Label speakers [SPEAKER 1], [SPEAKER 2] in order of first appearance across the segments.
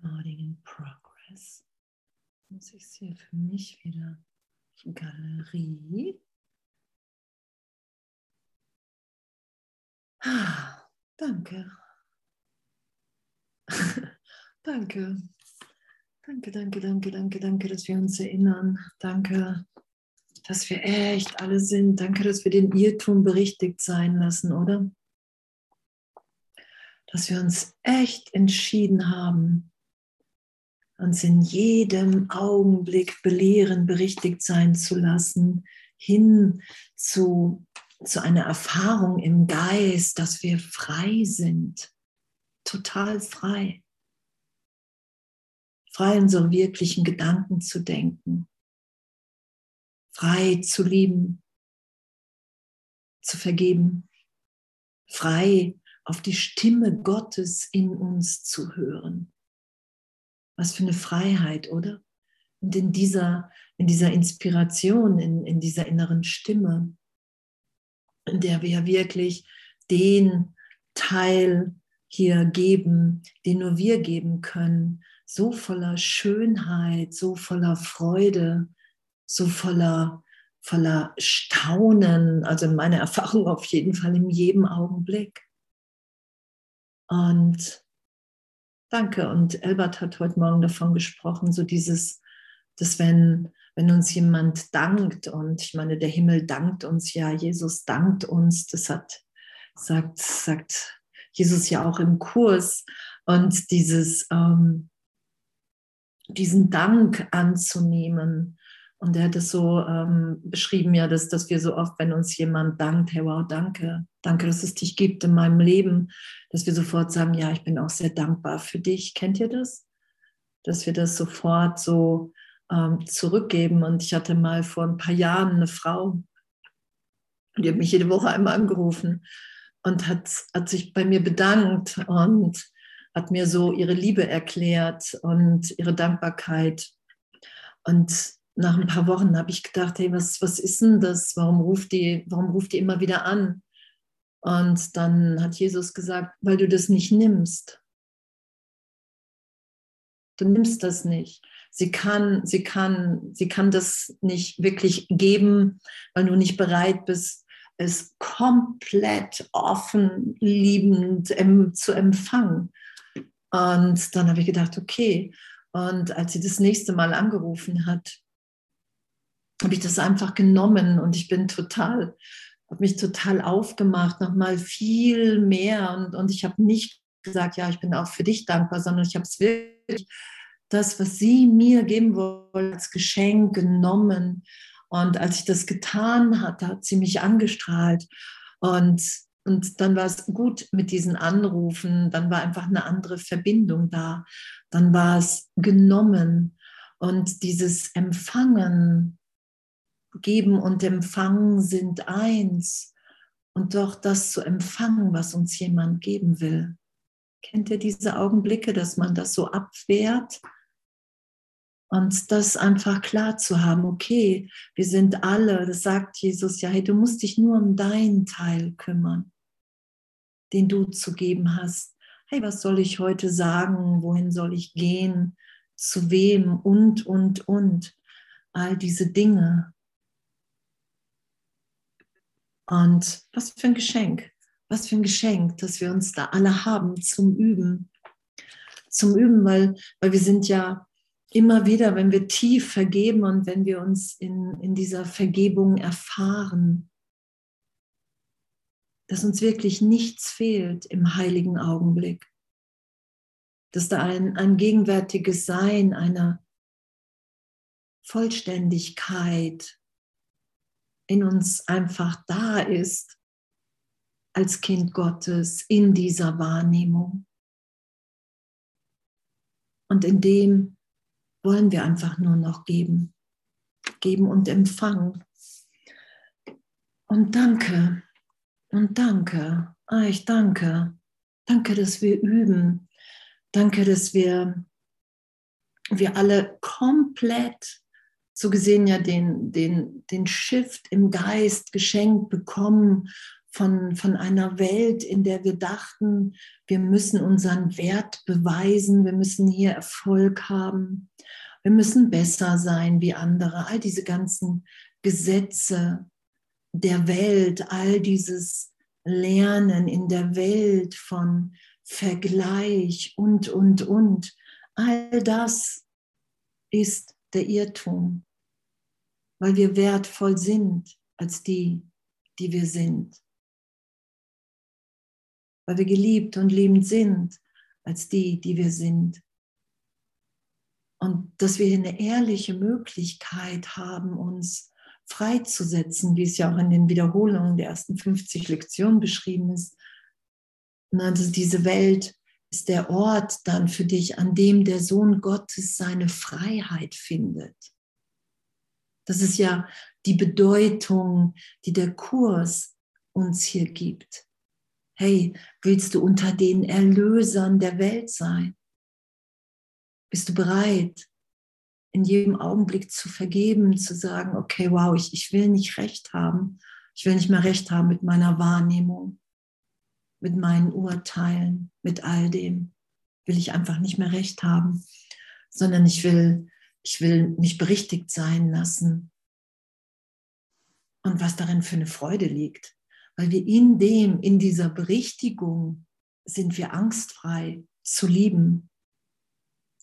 [SPEAKER 1] Recording in progress. Muss ich hier für mich wieder Galerie. Ah, danke. danke. Danke, danke, danke, danke, danke, dass wir uns erinnern. Danke, dass wir echt alle sind. Danke, dass wir den Irrtum berichtigt sein lassen, oder? Dass wir uns echt entschieden haben, uns in jedem Augenblick belehren, berichtigt sein zu lassen, hin zu, zu einer Erfahrung im Geist, dass wir frei sind, total frei. Frei unsere wirklichen Gedanken zu denken, frei zu lieben, zu vergeben, frei auf die Stimme Gottes in uns zu hören was für eine Freiheit, oder? Und in dieser, in dieser Inspiration, in, in dieser inneren Stimme, in der wir wirklich den Teil hier geben, den nur wir geben können, so voller Schönheit, so voller Freude, so voller, voller Staunen, also in meiner Erfahrung auf jeden Fall in jedem Augenblick. Und Danke. Und Elbert hat heute Morgen davon gesprochen, so dieses, dass wenn, wenn uns jemand dankt, und ich meine, der Himmel dankt uns ja, Jesus dankt uns, das hat, sagt, sagt Jesus ja auch im Kurs. Und dieses, ähm, diesen Dank anzunehmen, und er hat es so ähm, beschrieben, ja, dass, dass wir so oft, wenn uns jemand dankt, hey, wow, danke, danke, dass es dich gibt in meinem Leben, dass wir sofort sagen, ja, ich bin auch sehr dankbar für dich. Kennt ihr das? Dass wir das sofort so ähm, zurückgeben. Und ich hatte mal vor ein paar Jahren eine Frau, die hat mich jede Woche einmal angerufen und hat, hat sich bei mir bedankt und hat mir so ihre Liebe erklärt und ihre Dankbarkeit. Und nach ein paar Wochen habe ich gedacht, hey, was, was ist denn das? Warum ruft, die, warum ruft die immer wieder an? Und dann hat Jesus gesagt, weil du das nicht nimmst. Du nimmst das nicht. Sie kann, sie kann, sie kann das nicht wirklich geben, weil du nicht bereit bist, es komplett offen, liebend zu empfangen. Und dann habe ich gedacht, okay. Und als sie das nächste Mal angerufen hat, habe ich das einfach genommen und ich bin total, habe mich total aufgemacht, nochmal viel mehr und, und ich habe nicht gesagt, ja, ich bin auch für dich dankbar, sondern ich habe es wirklich, das, was sie mir geben wollte, als Geschenk genommen. Und als ich das getan hatte, hat sie mich angestrahlt. Und, und dann war es gut mit diesen Anrufen. Dann war einfach eine andere Verbindung da. Dann war es genommen. Und dieses Empfangen, Geben und Empfangen sind eins. Und doch das zu empfangen, was uns jemand geben will. Kennt ihr diese Augenblicke, dass man das so abwehrt? Und das einfach klar zu haben, okay, wir sind alle, das sagt Jesus ja, hey, du musst dich nur um deinen Teil kümmern, den du zu geben hast. Hey, was soll ich heute sagen? Wohin soll ich gehen? Zu wem? Und, und, und. All diese Dinge. Und was für ein Geschenk, was für ein Geschenk, dass wir uns da alle haben zum Üben. Zum Üben, weil, weil wir sind ja immer wieder, wenn wir tief vergeben und wenn wir uns in, in dieser Vergebung erfahren, dass uns wirklich nichts fehlt im heiligen Augenblick. Dass da ein, ein gegenwärtiges Sein einer Vollständigkeit, in uns einfach da ist als Kind Gottes in dieser Wahrnehmung. Und in dem wollen wir einfach nur noch geben, geben und empfangen. Und danke, und danke, ah, ich danke, danke, dass wir üben, danke, dass wir, wir alle komplett so gesehen ja den, den, den Shift im Geist geschenkt bekommen von, von einer Welt, in der wir dachten, wir müssen unseren Wert beweisen, wir müssen hier Erfolg haben, wir müssen besser sein wie andere. All diese ganzen Gesetze der Welt, all dieses Lernen in der Welt von Vergleich und, und, und. All das ist der Irrtum, weil wir wertvoll sind als die, die wir sind. Weil wir geliebt und liebend sind als die, die wir sind. Und dass wir eine ehrliche Möglichkeit haben, uns freizusetzen, wie es ja auch in den Wiederholungen der ersten 50 Lektionen beschrieben ist. Also diese Welt ist der Ort dann für dich, an dem der Sohn Gottes seine Freiheit findet. Das ist ja die Bedeutung, die der Kurs uns hier gibt. Hey, willst du unter den Erlösern der Welt sein? Bist du bereit, in jedem Augenblick zu vergeben, zu sagen, okay, wow, ich, ich will nicht recht haben. Ich will nicht mehr recht haben mit meiner Wahrnehmung, mit meinen Urteilen, mit all dem. Will ich einfach nicht mehr recht haben, sondern ich will, ich will mich berichtigt sein lassen. Und was darin für eine Freude liegt. Weil wir in dem, in dieser Berichtigung sind wir angstfrei zu lieben.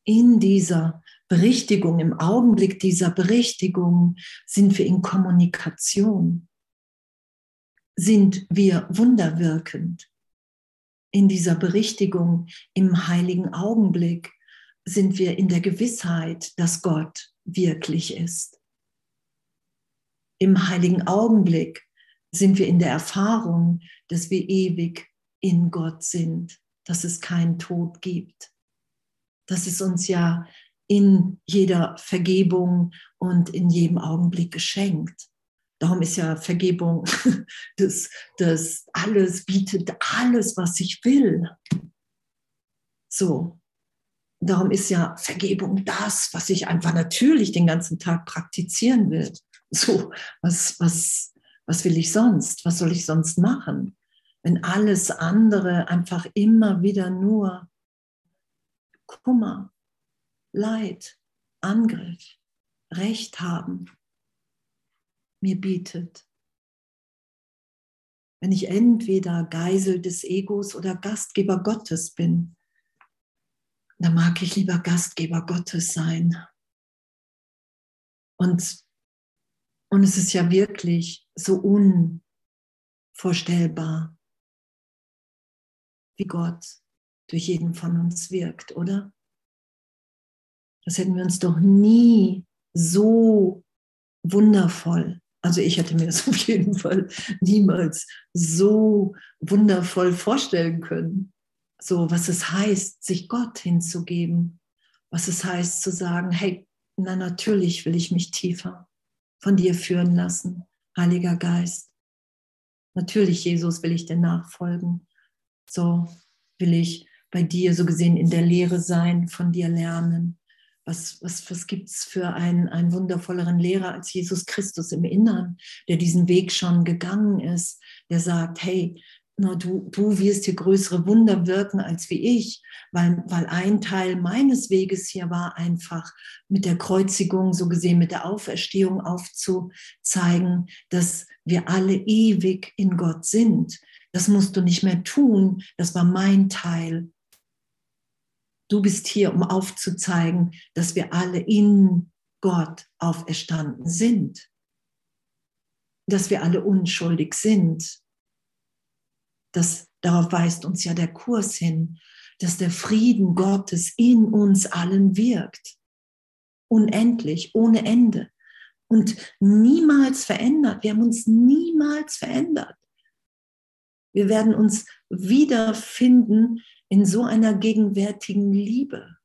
[SPEAKER 1] In dieser Berichtigung, im Augenblick dieser Berichtigung sind wir in Kommunikation, sind wir wunderwirkend. In dieser Berichtigung, im heiligen Augenblick sind wir in der Gewissheit, dass Gott wirklich ist. Im heiligen Augenblick sind wir in der Erfahrung, dass wir ewig in Gott sind, dass es keinen Tod gibt. dass es uns ja in jeder Vergebung und in jedem Augenblick geschenkt. Darum ist ja Vergebung das, das alles bietet alles, was ich will. So. Darum ist ja Vergebung das, was ich einfach natürlich den ganzen Tag praktizieren will. So, was, was, was will ich sonst? Was soll ich sonst machen? Wenn alles andere einfach immer wieder nur Kummer, Leid, Angriff, Recht haben mir bietet. Wenn ich entweder Geisel des Egos oder Gastgeber Gottes bin, dann mag ich lieber Gastgeber Gottes sein. Und, und es ist ja wirklich so unvorstellbar, wie Gott durch jeden von uns wirkt, oder? Das hätten wir uns doch nie so wundervoll, also ich hätte mir das auf jeden Fall niemals so wundervoll vorstellen können. So, was es heißt, sich Gott hinzugeben, was es heißt zu sagen, hey, na natürlich will ich mich tiefer von dir führen lassen, Heiliger Geist. Natürlich, Jesus, will ich dir nachfolgen. So will ich bei dir so gesehen in der Lehre sein, von dir lernen was, was, was gibt es für einen, einen wundervolleren Lehrer als Jesus Christus im Innern, der diesen Weg schon gegangen ist, der sagt, hey, na, du, du wirst hier größere Wunder wirken als wie ich, weil, weil ein Teil meines Weges hier war einfach mit der Kreuzigung, so gesehen mit der Auferstehung aufzuzeigen, dass wir alle ewig in Gott sind. Das musst du nicht mehr tun, das war mein Teil. Du bist hier, um aufzuzeigen, dass wir alle in Gott auferstanden sind. Dass wir alle unschuldig sind. Das, darauf weist uns ja der Kurs hin, dass der Frieden Gottes in uns allen wirkt. Unendlich, ohne Ende. Und niemals verändert. Wir haben uns niemals verändert. Wir werden uns wiederfinden in so einer gegenwärtigen Liebe,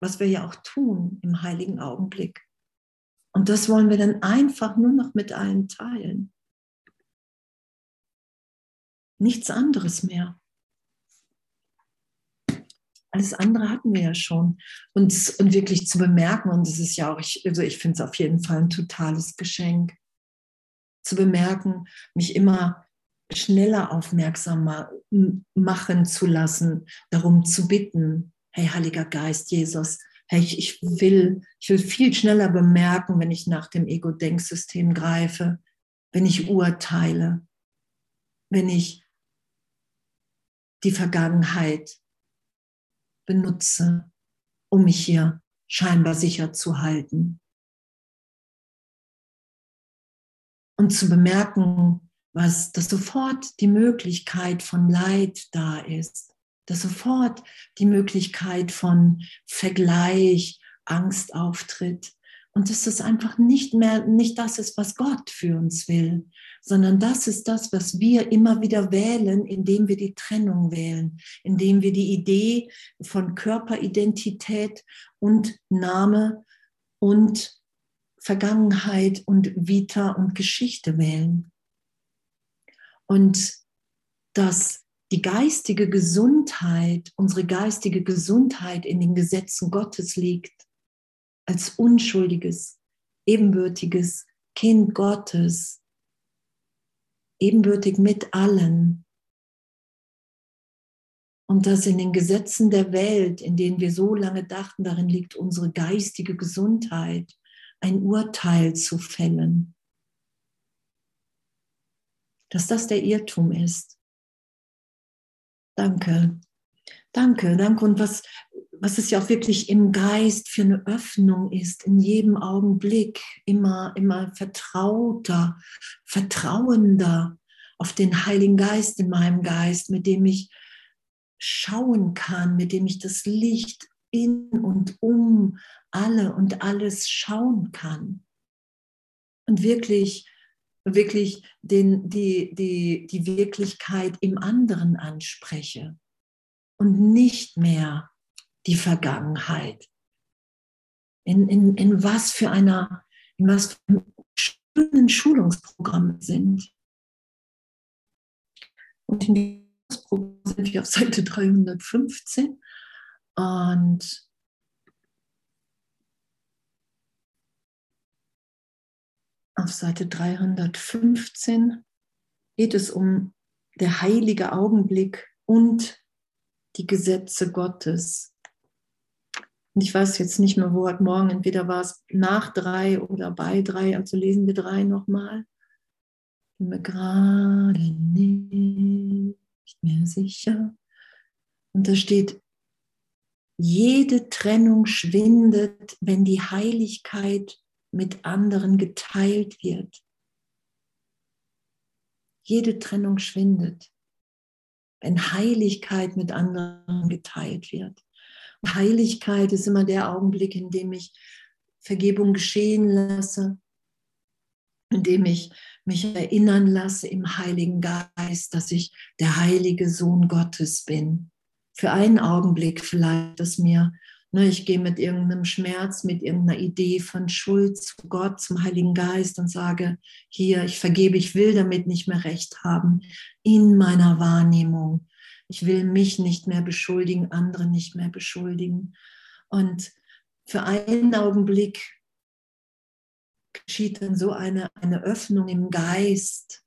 [SPEAKER 1] was wir ja auch tun im heiligen Augenblick. Und das wollen wir dann einfach nur noch mit allen teilen. Nichts anderes mehr. Alles andere hatten wir ja schon. Und, und wirklich zu bemerken, und das ist ja auch, ich, also ich finde es auf jeden Fall ein totales Geschenk, zu bemerken, mich immer schneller aufmerksam machen zu lassen, darum zu bitten, hey Heiliger Geist, Jesus, hey, ich, ich, will, ich will viel schneller bemerken, wenn ich nach dem Ego-Denksystem greife, wenn ich urteile, wenn ich die Vergangenheit benutze, um mich hier scheinbar sicher zu halten. Und zu bemerken, was, dass sofort die Möglichkeit von Leid da ist, dass sofort die Möglichkeit von Vergleich, Angst auftritt und dass das einfach nicht mehr, nicht das ist, was Gott für uns will, sondern das ist das, was wir immer wieder wählen, indem wir die Trennung wählen, indem wir die Idee von Körperidentität und Name und Vergangenheit und Vita und Geschichte wählen. Und dass die geistige Gesundheit, unsere geistige Gesundheit in den Gesetzen Gottes liegt, als unschuldiges, ebenbürtiges Kind Gottes, ebenbürtig mit allen. Und dass in den Gesetzen der Welt, in denen wir so lange dachten, darin liegt unsere geistige Gesundheit, ein Urteil zu fällen. Dass das der Irrtum ist. Danke. Danke, danke. Und was, was es ja auch wirklich im Geist für eine Öffnung ist, in jedem Augenblick immer, immer vertrauter, vertrauender auf den Heiligen Geist in meinem Geist, mit dem ich schauen kann, mit dem ich das Licht in und um alle und alles schauen kann. Und wirklich, wirklich den, die, die, die Wirklichkeit im anderen anspreche und nicht mehr die Vergangenheit. In, in, in was für einer, in was für schönen Schulungsprogramm sind. Und in diesem Programm sind wir auf Seite 315 und auf Seite 315 geht es um der heilige Augenblick und die Gesetze Gottes. Und ich weiß jetzt nicht mehr, wo heute Morgen, entweder war es nach drei oder bei drei, also lesen wir drei nochmal. Bin mir gerade nicht mehr sicher. Und da steht, jede Trennung schwindet, wenn die Heiligkeit mit anderen geteilt wird. Jede Trennung schwindet, wenn Heiligkeit mit anderen geteilt wird. Heiligkeit ist immer der Augenblick, in dem ich Vergebung geschehen lasse, in dem ich mich erinnern lasse im Heiligen Geist, dass ich der heilige Sohn Gottes bin. Für einen Augenblick vielleicht, dass mir, ne, ich gehe mit irgendeinem Schmerz, mit irgendeiner Idee von Schuld zu Gott, zum Heiligen Geist und sage, hier, ich vergebe, ich will damit nicht mehr recht haben in meiner Wahrnehmung. Ich will mich nicht mehr beschuldigen, andere nicht mehr beschuldigen. Und für einen Augenblick geschieht dann so eine, eine Öffnung im Geist.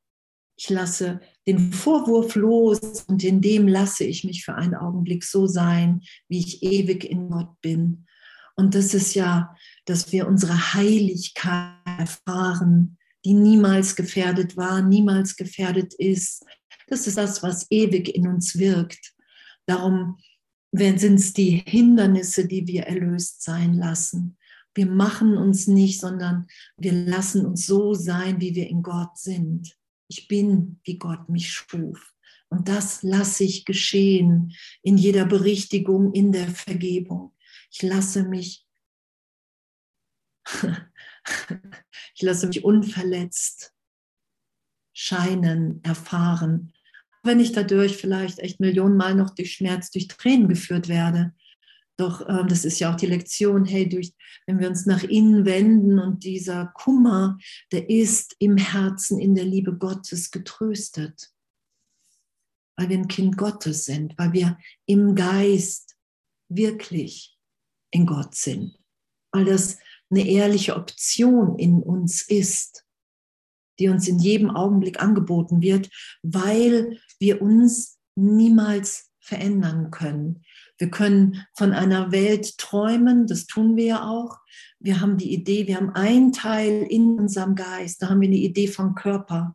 [SPEAKER 1] Ich lasse den Vorwurf los und in dem lasse ich mich für einen Augenblick so sein, wie ich ewig in Gott bin. Und das ist ja, dass wir unsere Heiligkeit erfahren, die niemals gefährdet war, niemals gefährdet ist, das ist das, was ewig in uns wirkt. Darum sind es die Hindernisse, die wir erlöst sein lassen. Wir machen uns nicht, sondern wir lassen uns so sein, wie wir in Gott sind. Ich bin, wie Gott mich schuf. Und das lasse ich geschehen in jeder Berichtigung, in der Vergebung. Ich lasse mich, ich lasse mich unverletzt scheinen, erfahren wenn ich dadurch vielleicht echt Millionen Mal noch durch Schmerz, durch Tränen geführt werde. Doch ähm, das ist ja auch die Lektion, hey, durch, wenn wir uns nach innen wenden und dieser Kummer, der ist im Herzen, in der Liebe Gottes getröstet. Weil wir ein Kind Gottes sind, weil wir im Geist wirklich in Gott sind. Weil das eine ehrliche Option in uns ist, die uns in jedem Augenblick angeboten wird, weil wir uns niemals verändern können. Wir können von einer Welt träumen, das tun wir ja auch. Wir haben die Idee, wir haben einen Teil in unserem Geist, da haben wir eine Idee von Körper,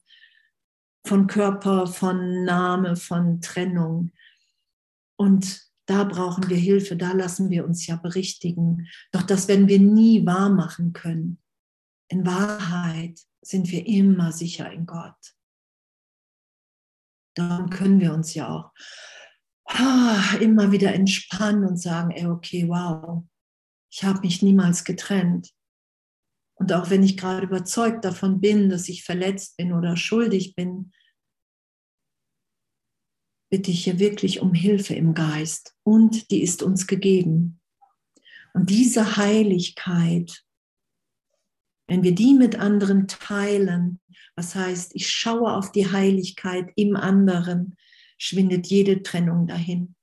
[SPEAKER 1] von Körper, von Name, von Trennung. Und da brauchen wir Hilfe, da lassen wir uns ja berichtigen. Doch das werden wir nie wahr machen können. In Wahrheit sind wir immer sicher in Gott. Darum können wir uns ja auch ah, immer wieder entspannen und sagen, ey, okay, wow, ich habe mich niemals getrennt. Und auch wenn ich gerade überzeugt davon bin, dass ich verletzt bin oder schuldig bin, bitte ich hier wirklich um Hilfe im Geist und die ist uns gegeben. Und diese Heiligkeit, wenn wir die mit anderen teilen, was heißt, ich schaue auf die Heiligkeit im anderen, schwindet jede Trennung dahin.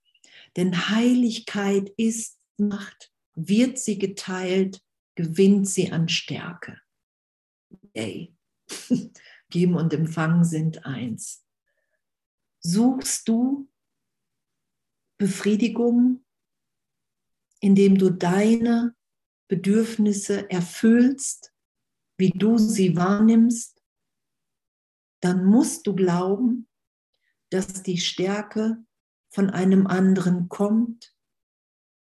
[SPEAKER 1] Denn Heiligkeit ist Macht, wird sie geteilt, gewinnt sie an Stärke. Ey, Geben und Empfangen sind eins. Suchst du Befriedigung, indem du deine Bedürfnisse erfüllst, wie du sie wahrnimmst, dann musst du glauben, dass die Stärke von einem anderen kommt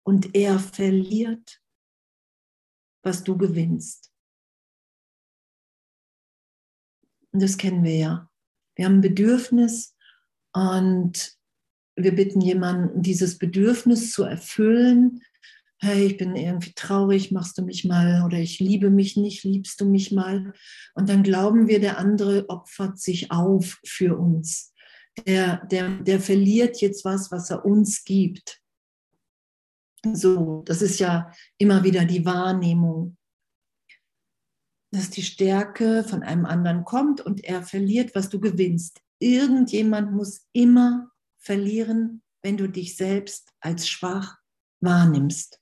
[SPEAKER 1] und er verliert, was du gewinnst. Und das kennen wir ja. Wir haben ein Bedürfnis und wir bitten jemanden, dieses Bedürfnis zu erfüllen. Hey, ich bin irgendwie traurig, machst du mich mal oder ich liebe mich nicht, liebst du mich mal? Und dann glauben wir, der andere opfert sich auf für uns der, der, der verliert jetzt was, was er uns gibt. So, das ist ja immer wieder die Wahrnehmung, dass die Stärke von einem anderen kommt und er verliert, was du gewinnst. Irgendjemand muss immer verlieren, wenn du dich selbst als schwach wahrnimmst.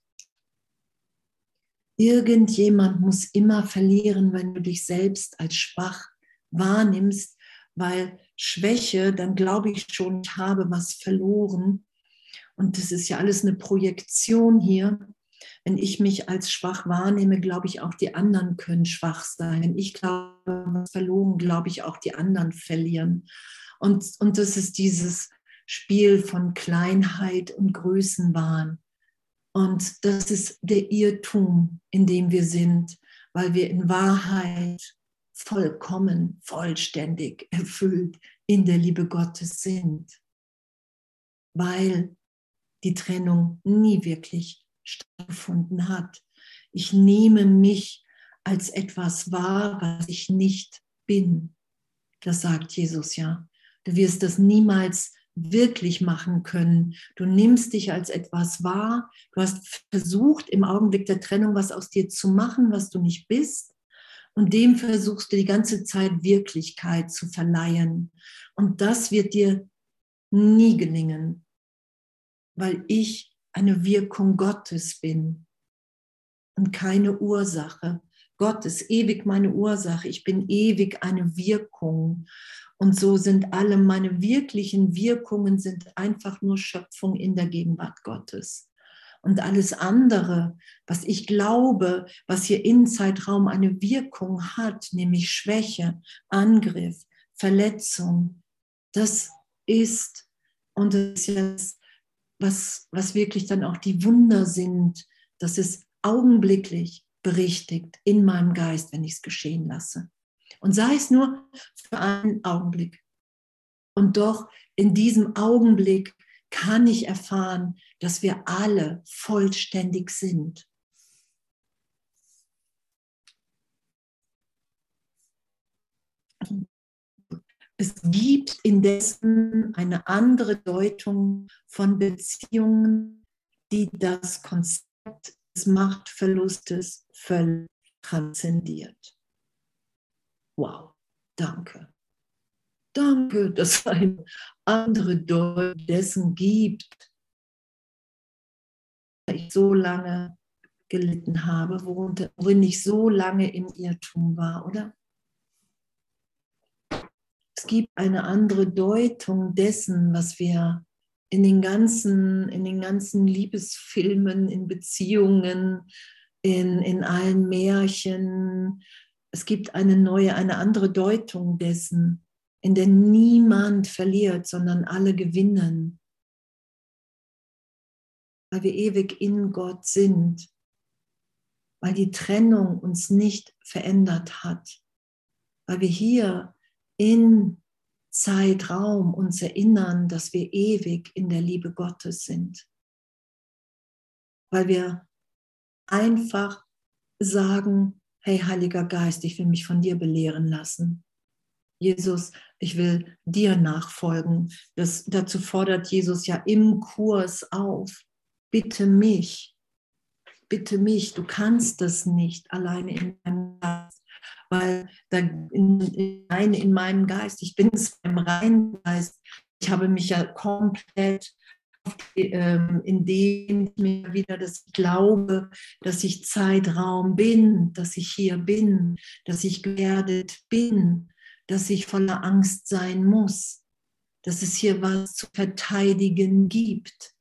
[SPEAKER 1] Irgendjemand muss immer verlieren, wenn du dich selbst als schwach wahrnimmst, weil Schwäche, dann glaube ich schon, ich habe was verloren. Und das ist ja alles eine Projektion hier. Wenn ich mich als schwach wahrnehme, glaube ich, auch die anderen können schwach sein. Wenn ich glaube, was verloren, glaube ich, auch die anderen verlieren. Und, und das ist dieses Spiel von Kleinheit und Größenwahn. Und das ist der Irrtum, in dem wir sind, weil wir in Wahrheit vollkommen, vollständig erfüllt in der Liebe Gottes sind, weil die Trennung nie wirklich stattgefunden hat. Ich nehme mich als etwas wahr, was ich nicht bin. Das sagt Jesus ja. Du wirst das niemals wirklich machen können. Du nimmst dich als etwas wahr. Du hast versucht, im Augenblick der Trennung was aus dir zu machen, was du nicht bist. Und dem versuchst du die ganze Zeit Wirklichkeit zu verleihen. Und das wird dir nie gelingen, weil ich eine Wirkung Gottes bin und keine Ursache. Gott ist ewig meine Ursache. Ich bin ewig eine Wirkung. Und so sind alle meine wirklichen Wirkungen sind einfach nur Schöpfung in der Gegenwart Gottes. Und alles andere, was ich glaube, was hier im Zeitraum eine Wirkung hat, nämlich Schwäche, Angriff, Verletzung, das ist, und das ist was, was wirklich dann auch die Wunder sind, das ist augenblicklich berichtigt in meinem Geist, wenn ich es geschehen lasse. Und sei es nur für einen Augenblick. Und doch in diesem Augenblick kann ich erfahren, dass wir alle vollständig sind. Es gibt indessen eine andere Deutung von Beziehungen, die das Konzept des Machtverlustes völlig transzendiert. Wow, danke. Danke, dass es eine andere Deutung dessen gibt, ich so lange gelitten habe, worin ich so lange im Irrtum war, oder? es gibt eine andere Deutung dessen, was wir in den ganzen, in den ganzen Liebesfilmen, in Beziehungen, in, in allen Märchen. Es gibt eine neue, eine andere Deutung dessen, in der niemand verliert, sondern alle gewinnen. Weil wir ewig in Gott sind, weil die Trennung uns nicht verändert hat, weil wir hier in Zeitraum uns erinnern, dass wir ewig in der Liebe Gottes sind, weil wir einfach sagen, hey Heiliger Geist, ich will mich von dir belehren lassen. Jesus, ich will dir nachfolgen. Das, dazu fordert Jesus ja im Kurs auf. Bitte mich, bitte mich, du kannst das nicht alleine in deinem Geist, weil da in, in, in meinem Geist, ich bin es beim reinen Geist, ich habe mich ja komplett indem ich mir wieder das glaube, dass ich Zeitraum bin, dass ich hier bin, dass ich geerdet bin, dass ich voller Angst sein muss, dass es hier was zu verteidigen gibt,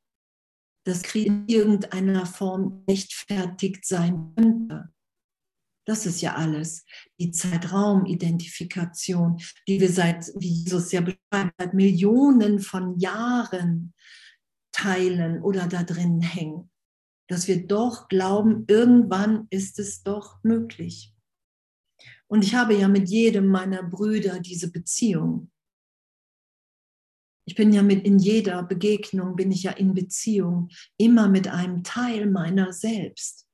[SPEAKER 1] dass Krieg in irgendeiner Form rechtfertigt sein könnte. Das ist ja alles. Die Zeitraumidentifikation, die wir seit, wie Jesus ja beschreibt, seit Millionen von Jahren teilen oder da drin hängen. Dass wir doch glauben, irgendwann ist es doch möglich. Und ich habe ja mit jedem meiner Brüder diese Beziehung. Ich bin ja mit in jeder Begegnung bin ich ja in Beziehung, immer mit einem Teil meiner selbst.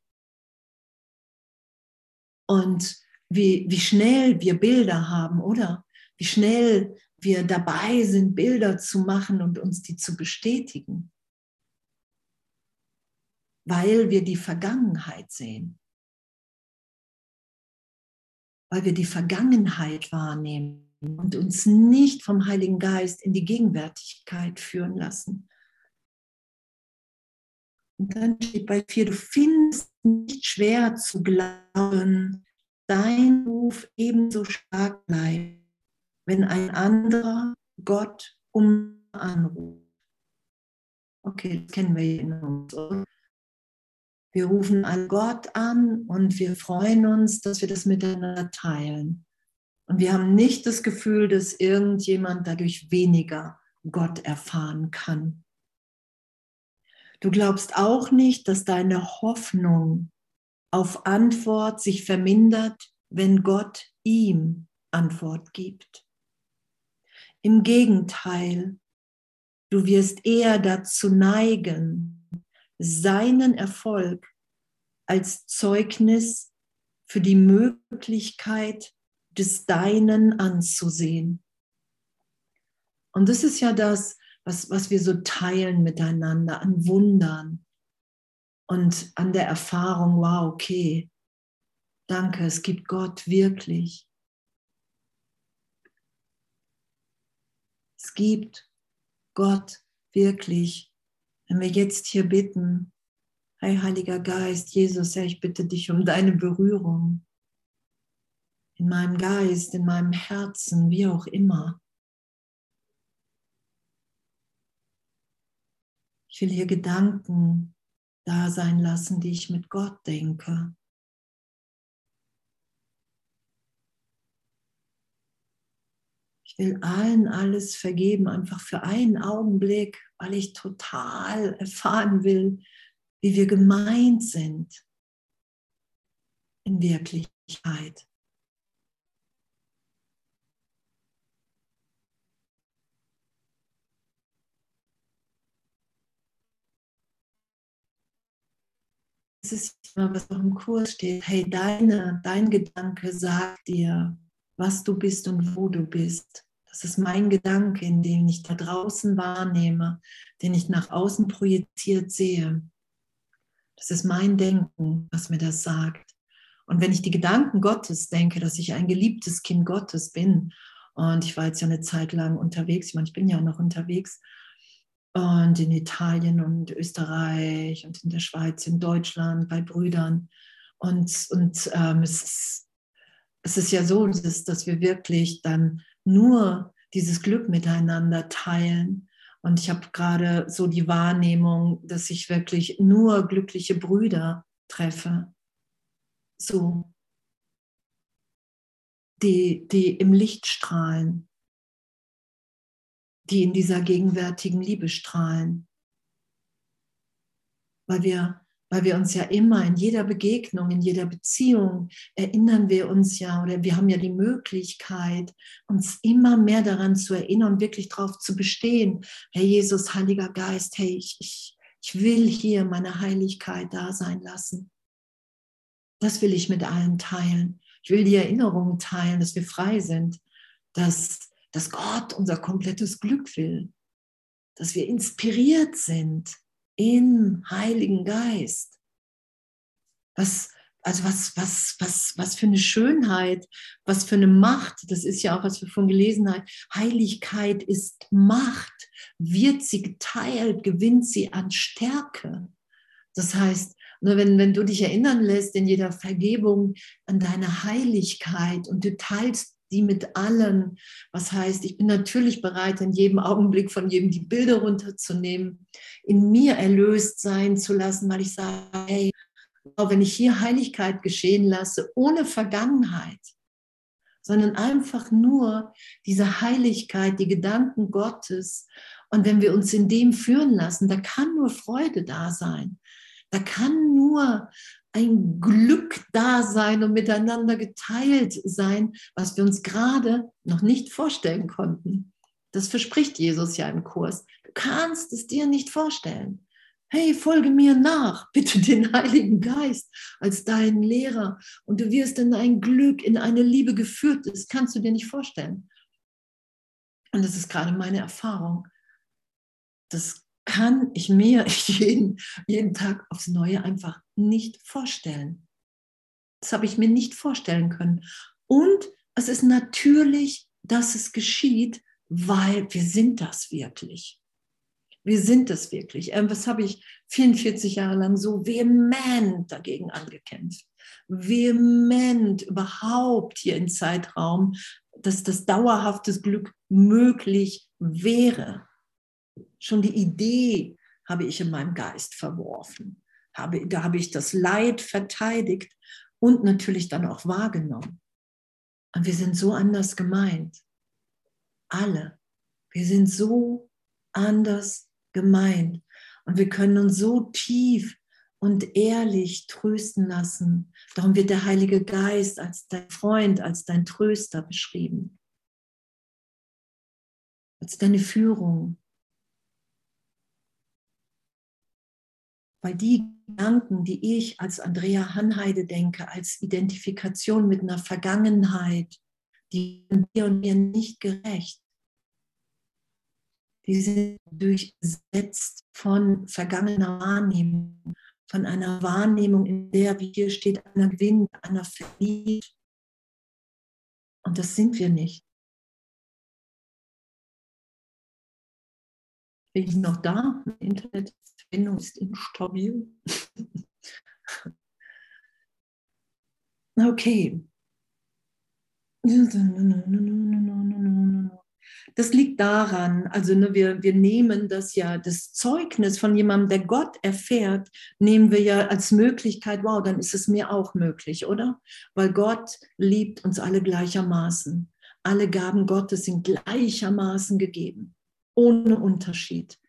[SPEAKER 1] Und wie, wie schnell wir Bilder haben, oder? Wie schnell wir dabei sind, Bilder zu machen und uns die zu bestätigen, weil wir die Vergangenheit sehen, weil wir die Vergangenheit wahrnehmen und uns nicht vom Heiligen Geist in die Gegenwärtigkeit führen lassen. Und dann steht bei vier, du findest nicht schwer zu glauben, dein Ruf ebenso stark bleibt wenn ein anderer Gott um anruft. Okay, das kennen wir in uns. Wir rufen an Gott an und wir freuen uns, dass wir das miteinander teilen. Und wir haben nicht das Gefühl, dass irgendjemand dadurch weniger Gott erfahren kann. Du glaubst auch nicht, dass deine Hoffnung auf Antwort sich vermindert, wenn Gott ihm Antwort gibt. Im Gegenteil, du wirst eher dazu neigen, seinen Erfolg als Zeugnis für die Möglichkeit des Deinen anzusehen. Und das ist ja das, was, was wir so teilen miteinander an Wundern und an der Erfahrung, wow, okay, danke, es gibt Gott wirklich. Es gibt Gott wirklich. Wenn wir jetzt hier bitten, hey Heiliger Geist, Jesus, Herr, ich bitte dich um deine Berührung in meinem Geist, in meinem Herzen, wie auch immer. Ich will hier Gedanken da sein lassen, die ich mit Gott denke. Will allen alles vergeben, einfach für einen Augenblick, weil ich total erfahren will, wie wir gemeint sind in Wirklichkeit. Es ist immer, was auch im Kurs steht. Hey, deine, dein Gedanke sagt dir, was du bist und wo du bist. Das ist mein Gedanke, in dem ich da draußen wahrnehme, den ich nach außen projiziert sehe. Das ist mein Denken, was mir das sagt. Und wenn ich die Gedanken Gottes denke, dass ich ein geliebtes Kind Gottes bin, und ich war jetzt ja eine Zeit lang unterwegs, ich meine, ich bin ja noch unterwegs, und in Italien und Österreich und in der Schweiz, in Deutschland, bei Brüdern. Und, und ähm, es, ist, es ist ja so, dass, dass wir wirklich dann nur dieses Glück miteinander teilen. Und ich habe gerade so die Wahrnehmung, dass ich wirklich nur glückliche Brüder treffe. So, die, die im Licht strahlen, die in dieser gegenwärtigen Liebe strahlen. Weil wir weil wir uns ja immer in jeder Begegnung, in jeder Beziehung erinnern wir uns ja oder wir haben ja die Möglichkeit, uns immer mehr daran zu erinnern wirklich darauf zu bestehen, Herr Jesus, Heiliger Geist, hey, ich, ich, ich will hier meine Heiligkeit da sein lassen. Das will ich mit allen teilen. Ich will die Erinnerung teilen, dass wir frei sind, dass, dass Gott unser komplettes Glück will, dass wir inspiriert sind im Heiligen Geist. Was, also was, was, was, was für eine Schönheit, was für eine Macht, das ist ja auch, was wir von gelesen haben. Heiligkeit ist Macht. Wird sie geteilt, gewinnt sie an Stärke. Das heißt, nur wenn, wenn du dich erinnern lässt in jeder Vergebung an deine Heiligkeit und du teilst die mit allen. Was heißt, ich bin natürlich bereit, in jedem Augenblick von jedem die Bilder runterzunehmen, in mir erlöst sein zu lassen, weil ich sage, hey, wenn ich hier Heiligkeit geschehen lasse, ohne Vergangenheit, sondern einfach nur diese Heiligkeit, die Gedanken Gottes. Und wenn wir uns in dem führen lassen, da kann nur Freude da sein. Da kann nur ein Glück da sein und miteinander geteilt sein, was wir uns gerade noch nicht vorstellen konnten. Das verspricht Jesus ja im Kurs. Du kannst es dir nicht vorstellen. Hey, folge mir nach, bitte den Heiligen Geist als deinen Lehrer und du wirst in ein Glück, in eine Liebe geführt. Das kannst du dir nicht vorstellen. Und das ist gerade meine Erfahrung. Das kann ich mir jeden, jeden Tag aufs Neue einfach nicht vorstellen. Das habe ich mir nicht vorstellen können. Und es ist natürlich, dass es geschieht, weil wir sind das wirklich. Wir sind das wirklich. Ähm, was habe ich 44 Jahre lang so vehement dagegen angekämpft? Vehement überhaupt hier im Zeitraum, dass das dauerhaftes Glück möglich wäre. Schon die Idee habe ich in meinem Geist verworfen. Habe, da habe ich das Leid verteidigt und natürlich dann auch wahrgenommen. Und wir sind so anders gemeint. Alle. Wir sind so anders gemeint. Und wir können uns so tief und ehrlich trösten lassen. Darum wird der Heilige Geist als dein Freund, als dein Tröster beschrieben. Als deine Führung, Weil die Gedanken, die ich als Andrea Hanheide denke, als Identifikation mit einer Vergangenheit, die dir und mir nicht gerecht, die sind durchsetzt von vergangener Wahrnehmung, von einer Wahrnehmung, in der, wie hier steht, einer gewinnt, einer verliert. Und das sind wir nicht. Bin ich noch da? Internetverbindung ist instabil. okay. Das liegt daran, also ne, wir, wir nehmen das ja, das Zeugnis von jemandem, der Gott erfährt, nehmen wir ja als Möglichkeit, wow, dann ist es mir auch möglich, oder? Weil Gott liebt uns alle gleichermaßen. Alle Gaben Gottes sind gleichermaßen gegeben ohne Unterschied.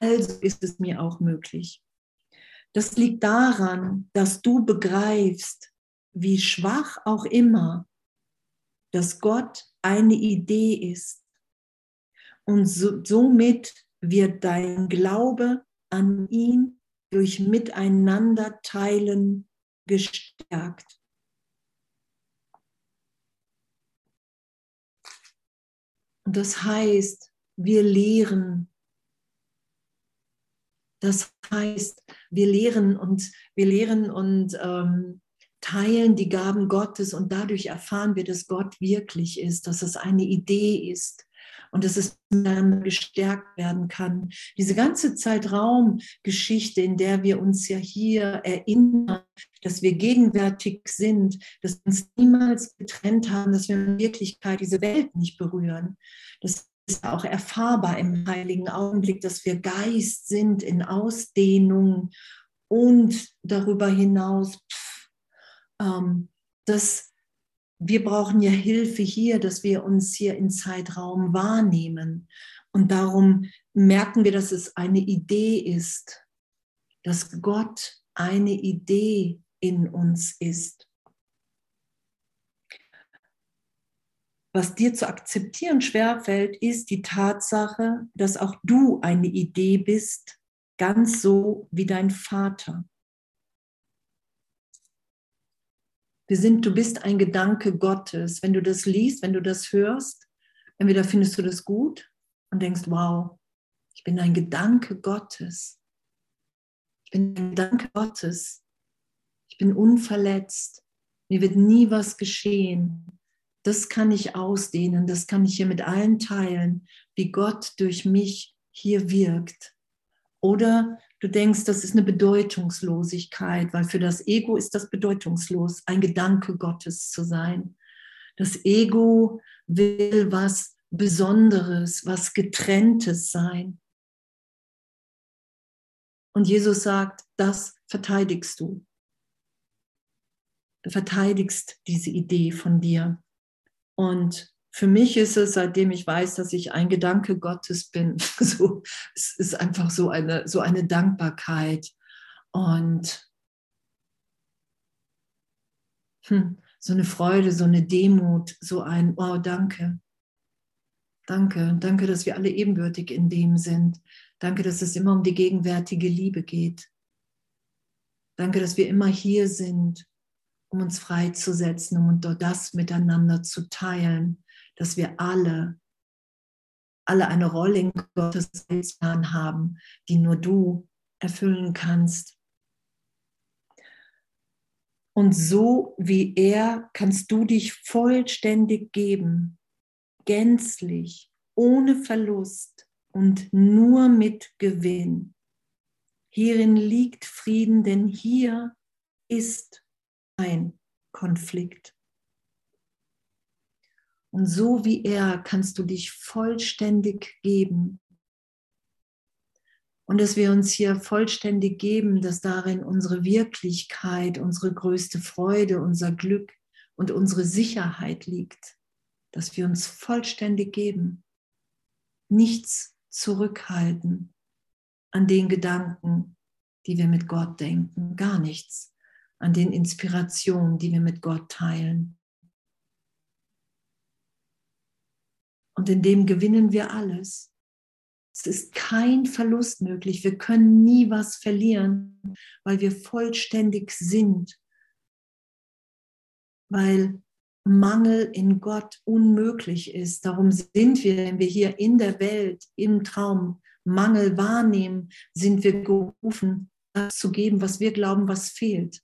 [SPEAKER 1] Also ist es mir auch möglich. Das liegt daran, dass du begreifst, wie schwach auch immer, dass Gott eine Idee ist. Und so, somit wird dein Glaube an ihn durch Miteinanderteilen gestärkt. Und das heißt, wir lehren. Das heißt, wir lehren und wir lehren und ähm, teilen die Gaben Gottes und dadurch erfahren wir, dass Gott wirklich ist, dass es eine Idee ist und dass es gestärkt werden kann. Diese ganze Zeitraumgeschichte, in der wir uns ja hier erinnern, dass wir gegenwärtig sind, dass wir uns niemals getrennt haben, dass wir in Wirklichkeit diese Welt nicht berühren. Das ist auch erfahrbar im heiligen Augenblick, dass wir Geist sind in Ausdehnung und darüber hinaus, pff, ähm, dass wir brauchen ja Hilfe hier, dass wir uns hier in Zeitraum wahrnehmen. Und darum merken wir, dass es eine Idee ist, dass Gott eine Idee in uns ist. Was dir zu akzeptieren schwerfällt, ist die Tatsache, dass auch du eine Idee bist, ganz so wie dein Vater. Wir sind, du bist ein Gedanke Gottes. Wenn du das liest, wenn du das hörst, entweder findest du das gut und denkst, wow, ich bin ein Gedanke Gottes. Ich bin ein Gedanke Gottes. Ich bin unverletzt. Mir wird nie was geschehen. Das kann ich ausdehnen, das kann ich hier mit allen teilen, wie Gott durch mich hier wirkt. Oder du denkst, das ist eine Bedeutungslosigkeit, weil für das Ego ist das bedeutungslos, ein Gedanke Gottes zu sein. Das Ego will was Besonderes, was Getrenntes sein. Und Jesus sagt, das verteidigst du. Du verteidigst diese Idee von dir. Und für mich ist es, seitdem ich weiß, dass ich ein Gedanke Gottes bin, so, es ist einfach so eine, so eine Dankbarkeit und hm, so eine Freude, so eine Demut, so ein, wow, danke. Danke, danke, dass wir alle ebenbürtig in dem sind. Danke, dass es immer um die gegenwärtige Liebe geht. Danke, dass wir immer hier sind, um uns freizusetzen, um das miteinander zu teilen dass wir alle, alle eine Rolle in Gottes Plan haben, die nur du erfüllen kannst. Und so wie er kannst du dich vollständig geben, gänzlich, ohne Verlust und nur mit Gewinn. Hierin liegt Frieden, denn hier ist ein Konflikt. Und so wie er kannst du dich vollständig geben. Und dass wir uns hier vollständig geben, dass darin unsere Wirklichkeit, unsere größte Freude, unser Glück und unsere Sicherheit liegt. Dass wir uns vollständig geben. Nichts zurückhalten an den Gedanken, die wir mit Gott denken. Gar nichts. An den Inspirationen, die wir mit Gott teilen. Und in dem gewinnen wir alles. Es ist kein Verlust möglich. Wir können nie was verlieren, weil wir vollständig sind. Weil Mangel in Gott unmöglich ist. Darum sind wir, wenn wir hier in der Welt, im Traum Mangel wahrnehmen, sind wir gerufen, das zu geben, was wir glauben, was fehlt.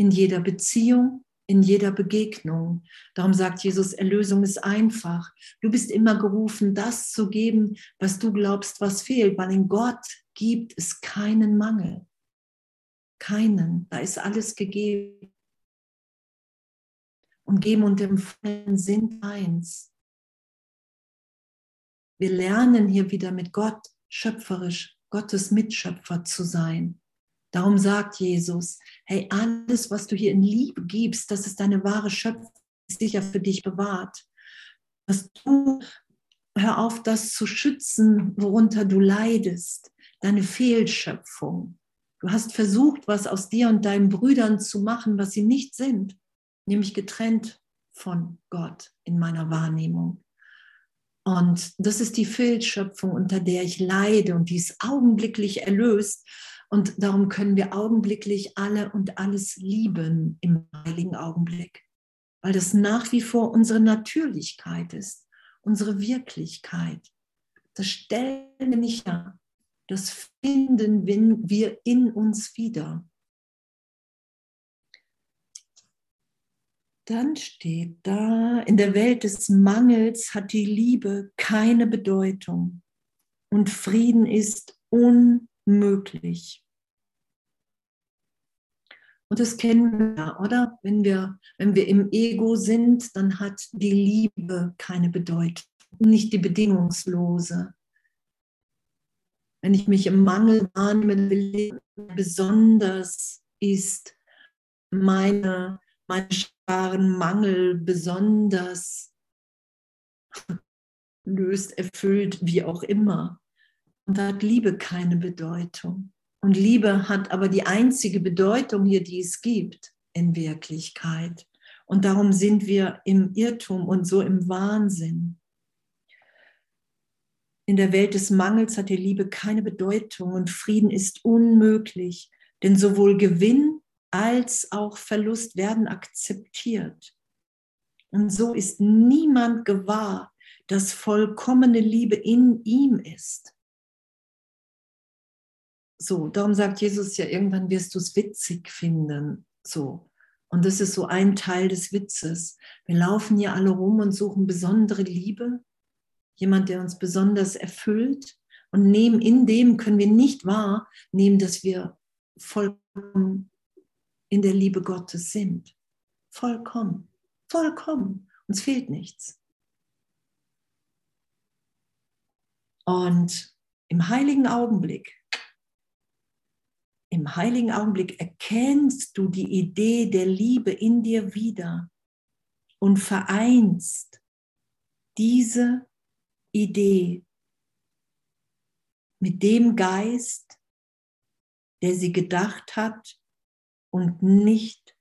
[SPEAKER 1] In jeder Beziehung, in jeder Begegnung. Darum sagt Jesus, Erlösung ist einfach. Du bist immer gerufen, das zu geben, was du glaubst, was fehlt, weil in Gott gibt es keinen Mangel. Keinen. Da ist alles gegeben. Und geben und empfangen sind eins. Wir lernen hier wieder mit Gott schöpferisch, Gottes Mitschöpfer zu sein. Darum sagt Jesus, hey, alles, was du hier in Liebe gibst, das ist deine wahre Schöpfung, sicher für dich bewahrt. Dass du, hör auf, das zu schützen, worunter du leidest, deine Fehlschöpfung. Du hast versucht, was aus dir und deinen Brüdern zu machen, was sie nicht sind, nämlich getrennt von Gott in meiner Wahrnehmung. Und das ist die Fehlschöpfung, unter der ich leide und die ist augenblicklich erlöst, und darum können wir augenblicklich alle und alles lieben im heiligen Augenblick, weil das nach wie vor unsere Natürlichkeit ist, unsere Wirklichkeit. Das stellen wir nicht her, das finden wir in uns wieder. Dann steht da, in der Welt des Mangels hat die Liebe keine Bedeutung und Frieden ist unmöglich. Und das kennen wir, oder? Wenn wir, wenn wir im Ego sind, dann hat die Liebe keine Bedeutung, nicht die bedingungslose. Wenn ich mich im Mangel wahrnehme, besonders ist meine, meine schweren Mangel besonders löst, erfüllt, wie auch immer. Und da hat Liebe keine Bedeutung. Und Liebe hat aber die einzige Bedeutung hier, die es gibt in Wirklichkeit. Und darum sind wir im Irrtum und so im Wahnsinn. In der Welt des Mangels hat die Liebe keine Bedeutung und Frieden ist unmöglich, denn sowohl Gewinn als auch Verlust werden akzeptiert. Und so ist niemand gewahr, dass vollkommene Liebe in ihm ist. So, darum sagt Jesus ja, irgendwann wirst du es witzig finden. So. Und das ist so ein Teil des Witzes. Wir laufen hier alle rum und suchen besondere Liebe, jemand, der uns besonders erfüllt. Und nehmen, in dem können wir nicht wahrnehmen, dass wir vollkommen in der Liebe Gottes sind. Vollkommen, vollkommen. Uns fehlt nichts. Und im heiligen Augenblick im heiligen Augenblick erkennst du die Idee der Liebe in dir wieder und vereinst diese Idee mit dem Geist, der sie gedacht hat und nicht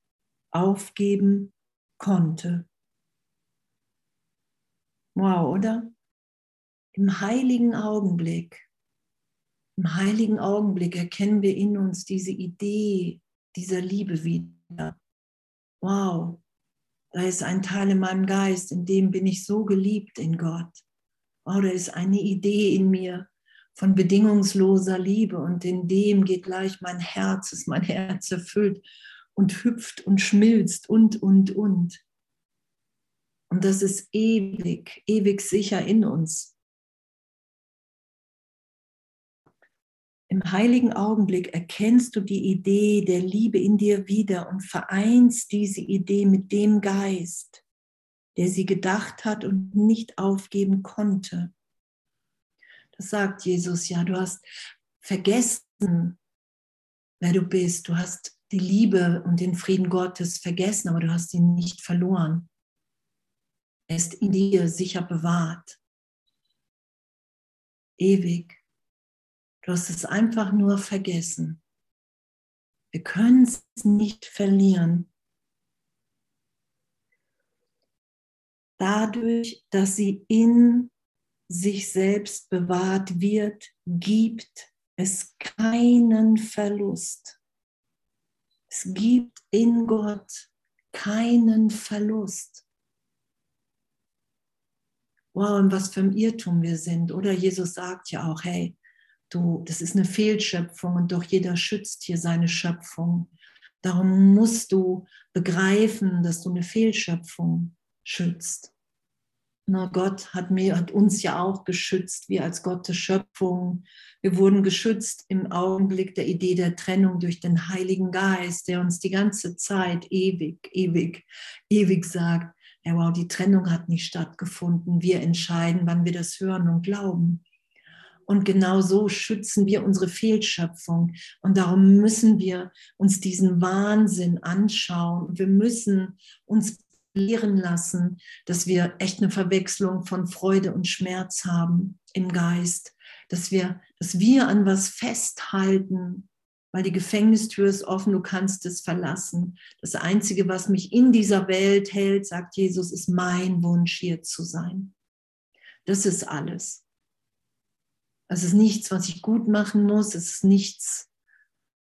[SPEAKER 1] aufgeben konnte. Wow, oder? Im heiligen Augenblick im heiligen Augenblick erkennen wir in uns diese Idee dieser Liebe wieder. Wow, da ist ein Teil in meinem Geist, in dem bin ich so geliebt in Gott. Wow, da ist eine Idee in mir von bedingungsloser Liebe und in dem geht gleich mein Herz, ist mein Herz erfüllt und hüpft und schmilzt und, und, und. Und das ist ewig, ewig sicher in uns. Im heiligen Augenblick erkennst du die Idee der Liebe in dir wieder und vereinst diese Idee mit dem Geist, der sie gedacht hat und nicht aufgeben konnte. Das sagt Jesus ja, du hast vergessen, wer du bist. Du hast die Liebe und den Frieden Gottes vergessen, aber du hast ihn nicht verloren. Er ist in dir sicher bewahrt. Ewig. Du hast es einfach nur vergessen. Wir können es nicht verlieren. Dadurch, dass sie in sich selbst bewahrt wird, gibt es keinen Verlust. Es gibt in Gott keinen Verlust. Wow, und was für ein Irrtum wir sind. Oder Jesus sagt ja auch, hey, du, das ist eine Fehlschöpfung und doch jeder schützt hier seine Schöpfung. Darum musst du begreifen, dass du eine Fehlschöpfung schützt. Na, Gott hat, mir, hat uns ja auch geschützt, wir als Gottes Schöpfung. Wir wurden geschützt im Augenblick der Idee der Trennung durch den Heiligen Geist, der uns die ganze Zeit ewig, ewig, ewig sagt, ja wow, die Trennung hat nicht stattgefunden. Wir entscheiden, wann wir das hören und glauben. Und genau so schützen wir unsere Fehlschöpfung. Und darum müssen wir uns diesen Wahnsinn anschauen. Wir müssen uns lehren lassen, dass wir echt eine Verwechslung von Freude und Schmerz haben im Geist, dass wir, dass wir an was festhalten, weil die Gefängnistür ist offen, du kannst es verlassen. Das Einzige, was mich in dieser Welt hält, sagt Jesus, ist mein Wunsch, hier zu sein. Das ist alles. Es ist nichts, was ich gut machen muss. Es ist nichts,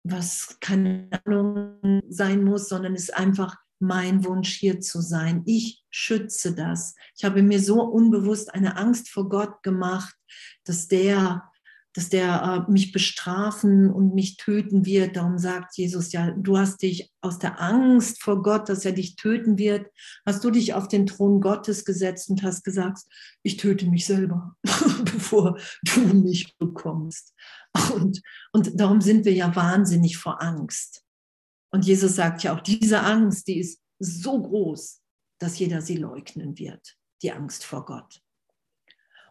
[SPEAKER 1] was keine Ahnung sein muss, sondern es ist einfach mein Wunsch, hier zu sein. Ich schütze das. Ich habe mir so unbewusst eine Angst vor Gott gemacht, dass der, dass der äh, mich bestrafen und mich töten wird. Darum sagt Jesus ja, du hast dich aus der Angst vor Gott, dass er dich töten wird, hast du dich auf den Thron Gottes gesetzt und hast gesagt, ich töte mich selber, bevor du mich bekommst. Und, und darum sind wir ja wahnsinnig vor Angst. Und Jesus sagt ja auch, diese Angst, die ist so groß, dass jeder sie leugnen wird, die Angst vor Gott.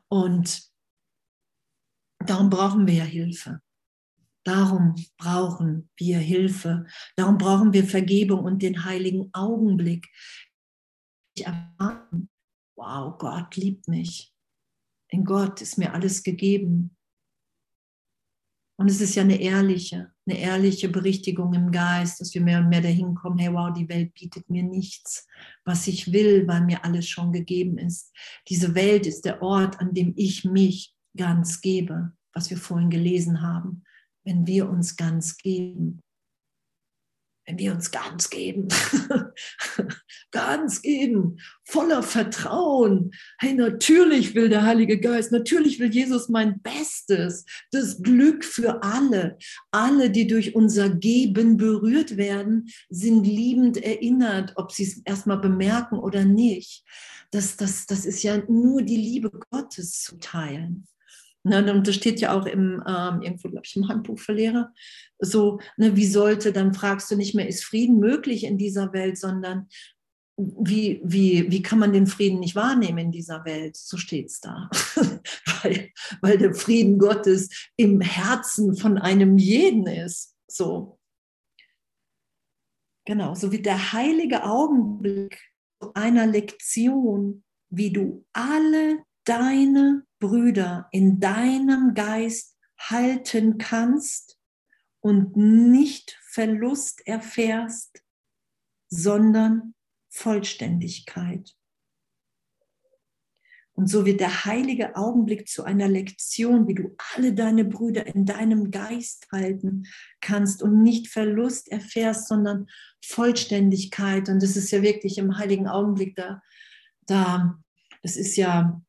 [SPEAKER 1] Und Darum brauchen wir ja Hilfe. Darum brauchen wir Hilfe. Darum brauchen wir Vergebung und den heiligen Augenblick. Ich erfahren, wow, Gott liebt mich. In Gott ist mir alles gegeben. Und es ist ja eine ehrliche, eine ehrliche Berichtigung im Geist, dass wir mehr und mehr dahin kommen, hey wow, die Welt bietet mir nichts, was ich will, weil mir alles schon gegeben ist. Diese Welt ist der Ort, an dem ich mich ganz gebe, was wir vorhin gelesen haben, wenn wir uns ganz geben. Wenn wir uns ganz geben, ganz geben, voller Vertrauen. Hey, natürlich will der Heilige Geist, natürlich will Jesus mein Bestes, das Glück für alle. Alle, die durch unser Geben berührt werden, sind liebend erinnert, ob sie es erstmal bemerken oder nicht. Das, das, das ist ja nur die Liebe Gottes zu teilen. Ne, und das steht ja auch im, ähm, irgendwo, glaube ich, im Handbuch für Lehrer. So, ne, wie sollte, dann fragst du nicht mehr, ist Frieden möglich in dieser Welt, sondern wie, wie, wie kann man den Frieden nicht wahrnehmen in dieser Welt? So steht es da. weil, weil der Frieden Gottes im Herzen von einem jeden ist. So. Genau, so wie der heilige Augenblick einer Lektion, wie du alle deine Brüder in deinem Geist halten kannst und nicht Verlust erfährst, sondern Vollständigkeit. Und so wird der heilige Augenblick zu einer Lektion, wie du alle deine Brüder in deinem Geist halten kannst und nicht Verlust erfährst, sondern Vollständigkeit. Und das ist ja wirklich im heiligen Augenblick da, da, das ist ja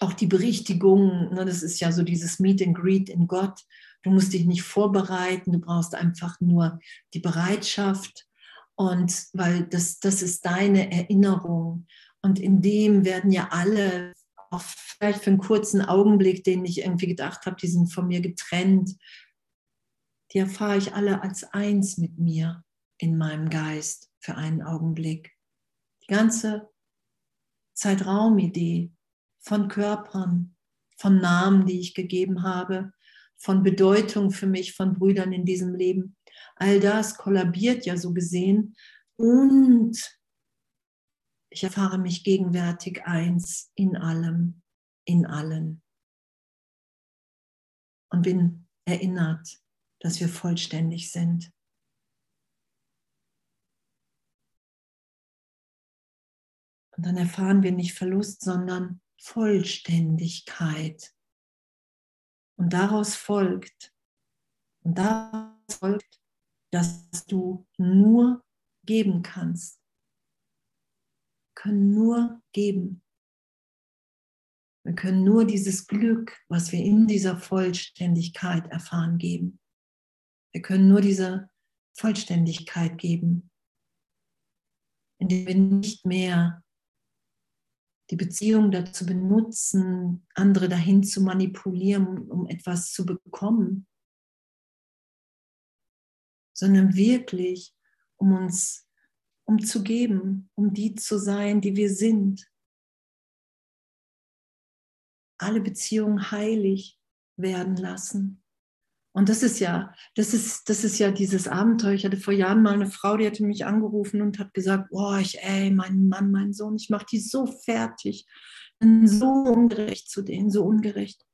[SPEAKER 1] auch die Berichtigung, ne, das ist ja so dieses Meet and Greet in Gott. Du musst dich nicht vorbereiten, du brauchst einfach nur die Bereitschaft. Und weil das, das ist deine Erinnerung. Und in dem werden ja alle, auch vielleicht für einen kurzen Augenblick, den ich irgendwie gedacht habe, die sind von mir getrennt, die erfahre ich alle als eins mit mir in meinem Geist für einen Augenblick. Die ganze Zeitraumidee von Körpern, von Namen, die ich gegeben habe, von Bedeutung für mich, von Brüdern in diesem Leben. All das kollabiert ja so gesehen und ich erfahre mich gegenwärtig eins in allem, in allen und bin erinnert, dass wir vollständig sind. Und dann erfahren wir nicht Verlust, sondern Vollständigkeit. Und daraus folgt, und daraus folgt, dass du nur geben kannst. Wir können nur geben. Wir können nur dieses Glück, was wir in dieser Vollständigkeit erfahren, geben. Wir können nur diese Vollständigkeit geben, indem wir nicht mehr die Beziehung dazu benutzen, andere dahin zu manipulieren, um etwas zu bekommen, sondern wirklich, um uns, um zu geben, um die zu sein, die wir sind. Alle Beziehungen heilig werden lassen. Und das ist ja, das ist, das ist ja dieses Abenteuer. Ich hatte vor Jahren mal eine Frau, die hatte mich angerufen und hat gesagt, boah, ich, ey, mein Mann, mein Sohn, ich mache die so fertig. Bin so ungerecht zu denen, so ungerecht.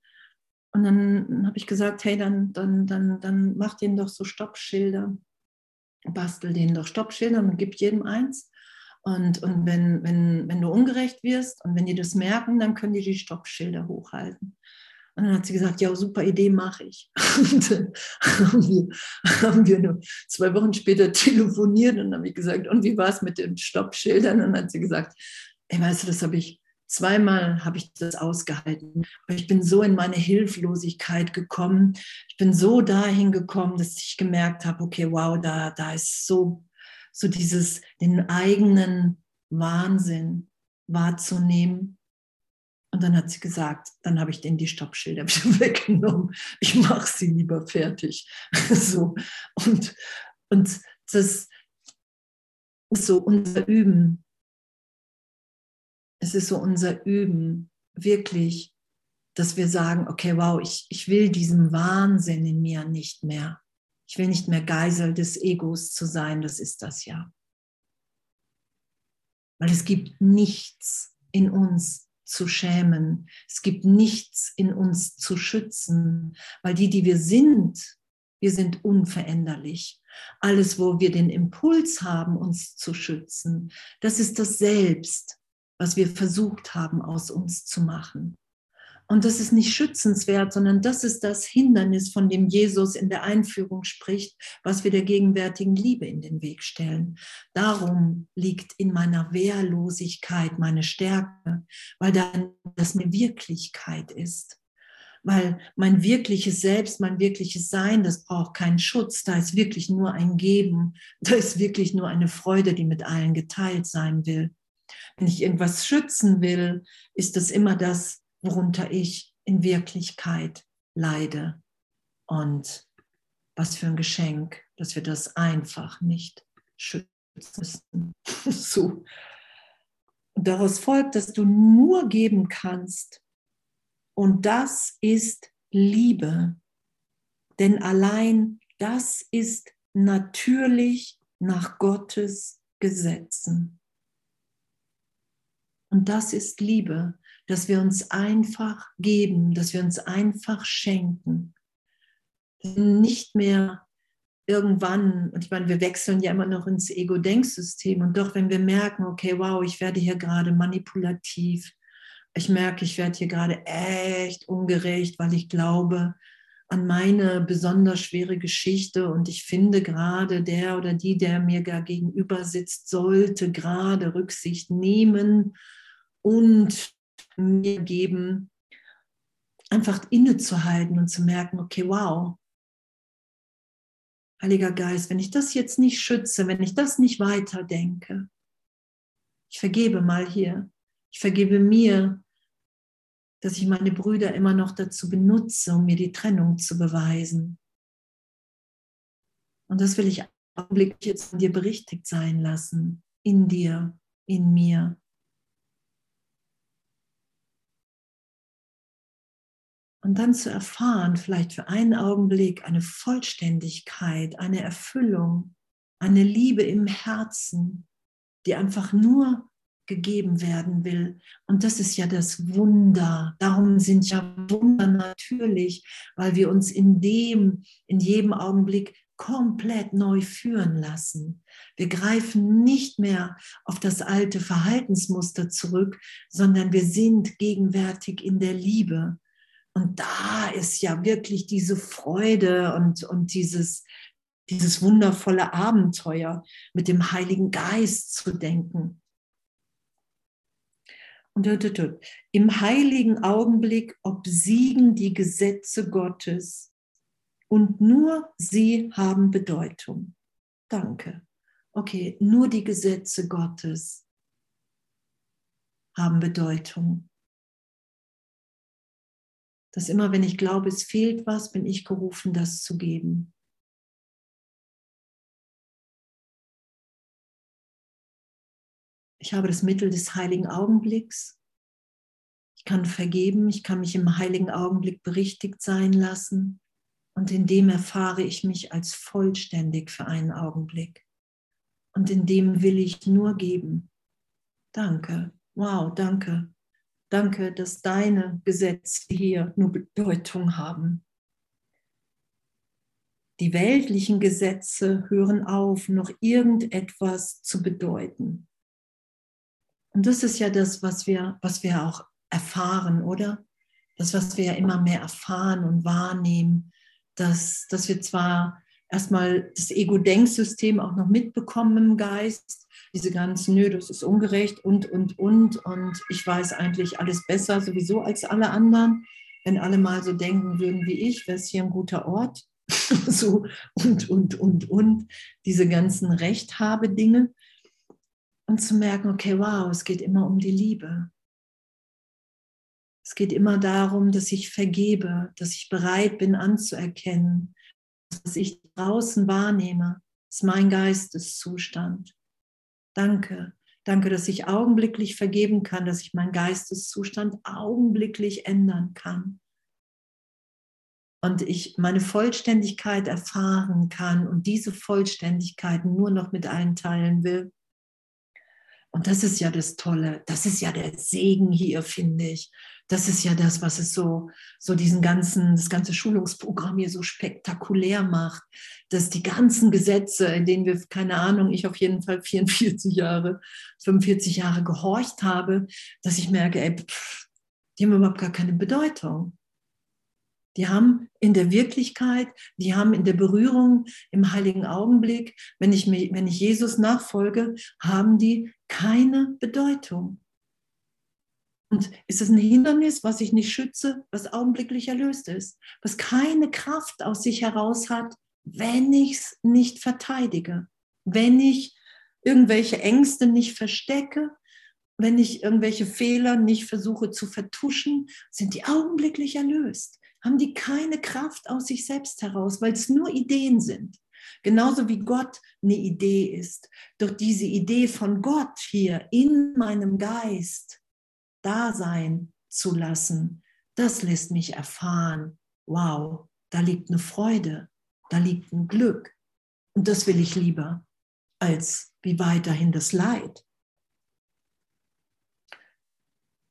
[SPEAKER 1] Und dann habe ich gesagt, hey, dann, dann, dann, dann mach denen doch so Stoppschilder. Bastel denen doch Stoppschilder und gib jedem eins. Und, und wenn, wenn, wenn du ungerecht wirst und wenn die das merken, dann können die die Stoppschilder hochhalten. Und dann hat sie gesagt, ja, super Idee, mache ich. Und dann haben wir, haben wir nur zwei Wochen später telefoniert und dann habe ich gesagt, und wie war es mit den Stoppschildern? Und dann hat sie gesagt, ey, weißt du, das habe ich zweimal habe ich das ausgehalten. Aber ich bin so in meine Hilflosigkeit gekommen. Ich bin so dahin gekommen, dass ich gemerkt habe, okay, wow, da, da ist so, so dieses, den eigenen Wahnsinn wahrzunehmen. Und dann hat sie gesagt, dann habe ich denen die Stoppschilder wieder weggenommen. Ich mache sie lieber fertig. so. Und, und das ist so unser Üben. Es ist so unser Üben, wirklich, dass wir sagen, okay, wow, ich, ich will diesen Wahnsinn in mir nicht mehr. Ich will nicht mehr Geisel des Egos zu sein, das ist das ja. Weil es gibt nichts in uns zu schämen. Es gibt nichts in uns zu schützen, weil die, die wir sind, wir sind unveränderlich. Alles, wo wir den Impuls haben, uns zu schützen, das ist das Selbst, was wir versucht haben, aus uns zu machen. Und das ist nicht schützenswert, sondern das ist das Hindernis, von dem Jesus in der Einführung spricht, was wir der gegenwärtigen Liebe in den Weg stellen. Darum liegt in meiner Wehrlosigkeit meine Stärke, weil dann das eine Wirklichkeit ist. Weil mein wirkliches Selbst, mein wirkliches Sein, das braucht keinen Schutz. Da ist wirklich nur ein Geben. Da ist wirklich nur eine Freude, die mit allen geteilt sein will. Wenn ich irgendwas schützen will, ist das immer das, worunter ich in Wirklichkeit leide. Und was für ein Geschenk, dass wir das einfach nicht schützen müssen. so. Und daraus folgt, dass du nur geben kannst. Und das ist Liebe. Denn allein das ist natürlich nach Gottes Gesetzen. Und das ist Liebe dass wir uns einfach geben, dass wir uns einfach schenken. Nicht mehr irgendwann, und ich meine, wir wechseln ja immer noch ins Ego-Denksystem, und doch, wenn wir merken, okay, wow, ich werde hier gerade manipulativ, ich merke, ich werde hier gerade echt ungerecht, weil ich glaube an meine besonders schwere Geschichte. Und ich finde gerade der oder die, der mir gar gegenüber sitzt, sollte gerade Rücksicht nehmen und mir geben, einfach innezuhalten und zu merken, okay, wow, Heiliger Geist, wenn ich das jetzt nicht schütze, wenn ich das nicht weiterdenke, ich vergebe mal hier, ich vergebe mir, dass ich meine Brüder immer noch dazu benutze, um mir die Trennung zu beweisen. Und das will ich augenblicklich jetzt von dir berichtigt sein lassen, in dir, in mir. Und dann zu erfahren, vielleicht für einen Augenblick eine Vollständigkeit, eine Erfüllung, eine Liebe im Herzen, die einfach nur gegeben werden will. Und das ist ja das Wunder. Darum sind ja Wunder natürlich, weil wir uns in dem, in jedem Augenblick komplett neu führen lassen. Wir greifen nicht mehr auf das alte Verhaltensmuster zurück, sondern wir sind gegenwärtig in der Liebe. Und da ist ja wirklich diese Freude und, und dieses, dieses wundervolle Abenteuer mit dem Heiligen Geist zu denken. Und im heiligen Augenblick obsiegen die Gesetze Gottes und nur sie haben Bedeutung. Danke. Okay, nur die Gesetze Gottes haben Bedeutung dass immer, wenn ich glaube, es fehlt was, bin ich gerufen, das zu geben. Ich habe das Mittel des heiligen Augenblicks. Ich kann vergeben, ich kann mich im heiligen Augenblick berichtigt sein lassen und in dem erfahre ich mich als vollständig für einen Augenblick. Und in dem will ich nur geben. Danke. Wow, danke. Danke, dass deine Gesetze hier nur Bedeutung haben. Die weltlichen Gesetze hören auf, noch irgendetwas zu bedeuten. Und das ist ja das, was wir, was wir auch erfahren, oder? Das, was wir ja immer mehr erfahren und wahrnehmen, dass, dass wir zwar erstmal das Ego-Denksystem auch noch mitbekommen im Geist, diese ganzen, nö, das ist ungerecht und, und, und. Und ich weiß eigentlich alles besser sowieso als alle anderen. Wenn alle mal so denken würden wie ich, wäre es hier ein guter Ort. so und, und, und, und. Diese ganzen Rechthabe-Dinge. Und zu merken, okay, wow, es geht immer um die Liebe. Es geht immer darum, dass ich vergebe, dass ich bereit bin anzuerkennen, was ich draußen wahrnehme, ist mein Geisteszustand. Danke, danke, dass ich augenblicklich vergeben kann, dass ich meinen Geisteszustand augenblicklich ändern kann. Und ich meine Vollständigkeit erfahren kann und diese Vollständigkeit nur noch mit allen teilen will. Und das ist ja das Tolle, das ist ja der Segen hier, finde ich. Das ist ja das, was es so, so diesen ganzen, das ganze Schulungsprogramm hier so spektakulär macht, dass die ganzen Gesetze, in denen wir, keine Ahnung, ich auf jeden Fall 44 Jahre, 45 Jahre gehorcht habe, dass ich merke, ey, pff, die haben überhaupt gar keine Bedeutung. Die haben in der Wirklichkeit, die haben in der Berührung im heiligen Augenblick, wenn ich, mich, wenn ich Jesus nachfolge, haben die keine Bedeutung. Und ist es ein Hindernis, was ich nicht schütze, was augenblicklich erlöst ist, was keine Kraft aus sich heraus hat, wenn ich es nicht verteidige, wenn ich irgendwelche Ängste nicht verstecke, wenn ich irgendwelche Fehler nicht versuche zu vertuschen, sind die augenblicklich erlöst haben die keine Kraft aus sich selbst heraus, weil es nur Ideen sind. Genauso wie Gott eine Idee ist. Doch diese Idee von Gott hier in meinem Geist da sein zu lassen, das lässt mich erfahren, wow, da liegt eine Freude, da liegt ein Glück. Und das will ich lieber als wie weiterhin das Leid.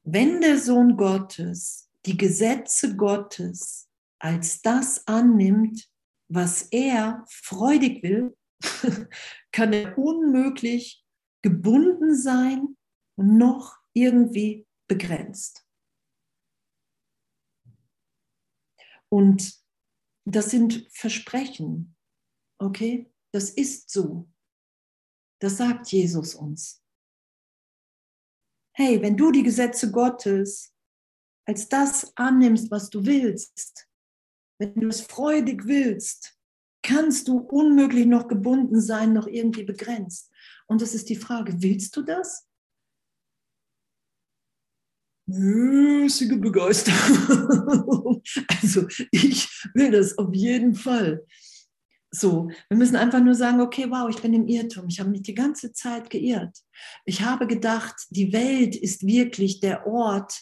[SPEAKER 1] Wenn der Sohn Gottes die Gesetze Gottes als das annimmt, was er freudig will, kann er unmöglich gebunden sein und noch irgendwie begrenzt. Und das sind Versprechen, okay? Das ist so. Das sagt Jesus uns. Hey, wenn du die Gesetze Gottes als das annimmst, was du willst, wenn du es freudig willst, kannst du unmöglich noch gebunden sein, noch irgendwie begrenzt. Und das ist die Frage, willst du das? Mäßige Begeisterung. Also ich will das auf jeden Fall. So, wir müssen einfach nur sagen, okay, wow, ich bin im Irrtum. Ich habe mich die ganze Zeit geirrt. Ich habe gedacht, die Welt ist wirklich der Ort,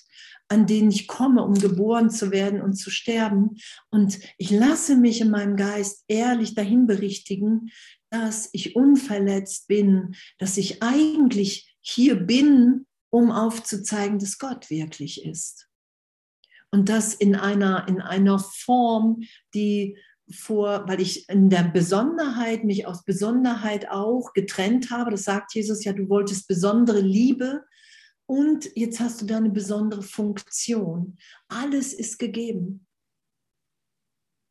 [SPEAKER 1] an denen ich komme, um geboren zu werden und zu sterben. Und ich lasse mich in meinem Geist ehrlich dahin berichtigen, dass ich unverletzt bin, dass ich eigentlich hier bin, um aufzuzeigen, dass Gott wirklich ist. Und das in einer, in einer Form, die vor, weil ich in der Besonderheit, mich aus Besonderheit auch getrennt habe. Das sagt Jesus ja, du wolltest besondere Liebe und jetzt hast du da eine besondere Funktion. Alles ist gegeben.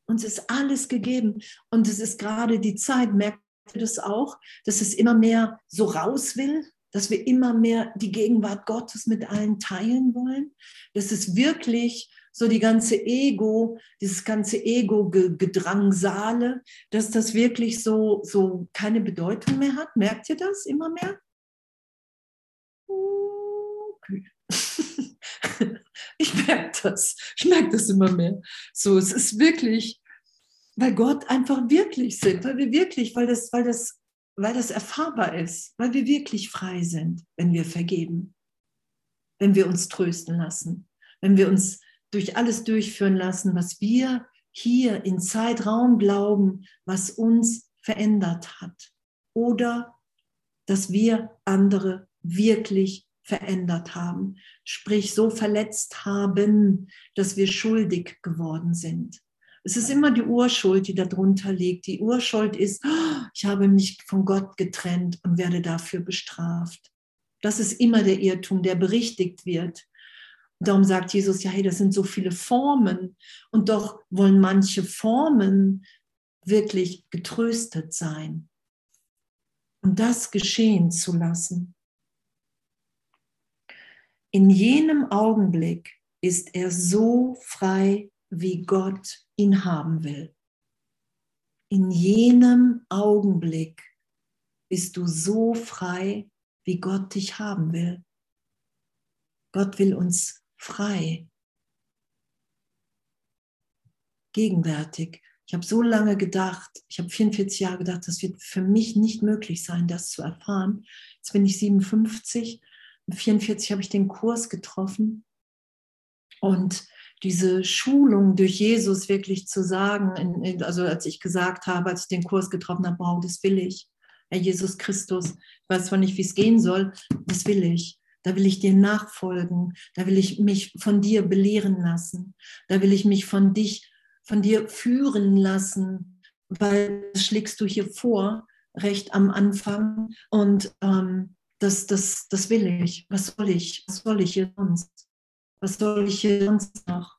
[SPEAKER 1] Uns ist alles gegeben. Und es ist gerade die Zeit, merkt ihr das auch, dass es immer mehr so raus will, dass wir immer mehr die Gegenwart Gottes mit allen teilen wollen. Dass es wirklich so die ganze Ego, dieses ganze Ego-Gedrangsale, dass das wirklich so, so keine Bedeutung mehr hat. Merkt ihr das immer mehr? Ich merke das. Ich merke das immer mehr. So, es ist wirklich, weil Gott einfach wirklich sind, weil wir wirklich, weil das, weil das, weil das erfahrbar ist, weil wir wirklich frei sind, wenn wir vergeben, wenn wir uns trösten lassen, wenn wir uns durch alles durchführen lassen, was wir hier in Zeitraum glauben, was uns verändert hat. Oder dass wir andere wirklich verändert haben, sprich so verletzt haben, dass wir schuldig geworden sind. Es ist immer die Urschuld, die darunter liegt. Die Urschuld ist, oh, ich habe mich von Gott getrennt und werde dafür bestraft. Das ist immer der Irrtum, der berichtigt wird. Darum sagt Jesus, ja, hey, das sind so viele Formen. Und doch wollen manche Formen wirklich getröstet sein. und das geschehen zu lassen. In jenem Augenblick ist er so frei, wie Gott ihn haben will. In jenem Augenblick bist du so frei, wie Gott dich haben will. Gott will uns frei. Gegenwärtig. Ich habe so lange gedacht, ich habe 44 Jahre gedacht, das wird für mich nicht möglich sein, das zu erfahren. Jetzt bin ich 57. Mit 44 habe ich den Kurs getroffen. Und diese Schulung durch Jesus wirklich zu sagen, also als ich gesagt habe, als ich den Kurs getroffen habe, wow, das will ich. Herr Jesus Christus, ich weiß zwar nicht, wie es gehen soll, das will ich. Da will ich dir nachfolgen. Da will ich mich von dir belehren lassen. Da will ich mich von dich, von dir führen lassen, weil das schlägst du hier vor, recht am Anfang. Und ähm, das, das, das will ich. Was soll ich? Was soll ich hier sonst? Was soll ich hier sonst noch?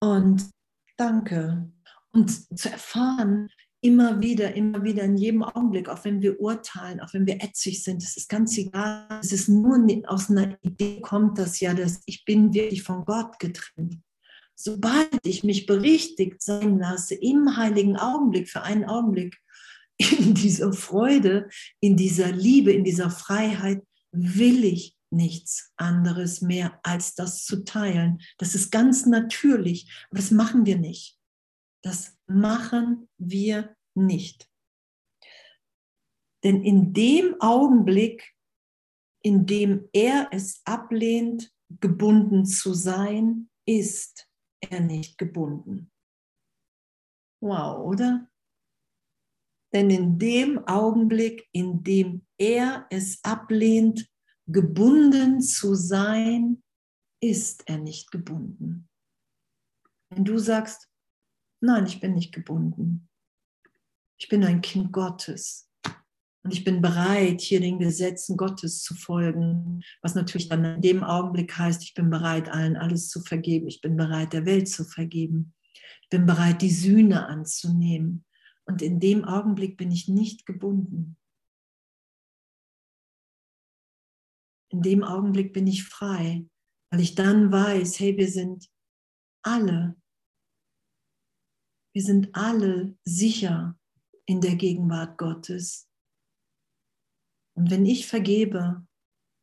[SPEAKER 1] Und danke. Und zu erfahren, immer wieder, immer wieder in jedem Augenblick, auch wenn wir urteilen, auch wenn wir ätzig sind, das ist ganz egal. Es ist nur aus einer Idee kommt das ja, dass ich bin wirklich von Gott getrennt. Sobald ich mich berichtigt sein lasse, im heiligen Augenblick, für einen Augenblick, in dieser Freude, in dieser Liebe, in dieser Freiheit, will ich nichts anderes mehr, als das zu teilen. Das ist ganz natürlich, aber das machen wir nicht. Das machen wir nicht. Denn in dem Augenblick, in dem er es ablehnt, gebunden zu sein, ist er nicht gebunden. Wow, oder? Denn in dem Augenblick, in dem er es ablehnt, gebunden zu sein, ist er nicht gebunden. Wenn du sagst, Nein, ich bin nicht gebunden. Ich bin ein Kind Gottes. Und ich bin bereit, hier den Gesetzen Gottes zu folgen, was natürlich dann in dem Augenblick heißt, ich bin bereit, allen alles zu vergeben. Ich bin bereit, der Welt zu vergeben. Ich bin bereit, die Sühne anzunehmen. Und in dem Augenblick bin ich nicht gebunden. In dem Augenblick bin ich frei, weil ich dann weiß, hey, wir sind alle wir sind alle sicher in der Gegenwart Gottes. Und wenn ich vergebe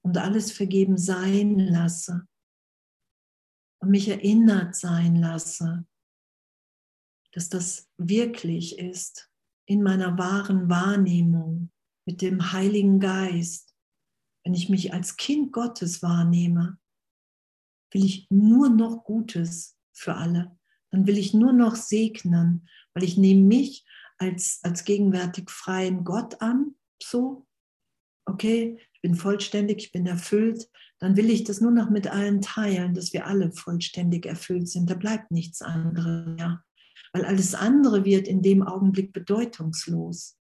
[SPEAKER 1] und alles vergeben sein lasse und mich erinnert sein lasse, dass das wirklich ist in meiner wahren Wahrnehmung mit dem Heiligen Geist, wenn ich mich als Kind Gottes wahrnehme, will ich nur noch Gutes für alle. Dann will ich nur noch segnen, weil ich nehme mich als, als gegenwärtig freien Gott an, so, okay, ich bin vollständig, ich bin erfüllt, dann will ich das nur noch mit allen teilen, dass wir alle vollständig erfüllt sind. Da bleibt nichts anderes mehr, weil alles andere wird in dem Augenblick bedeutungslos,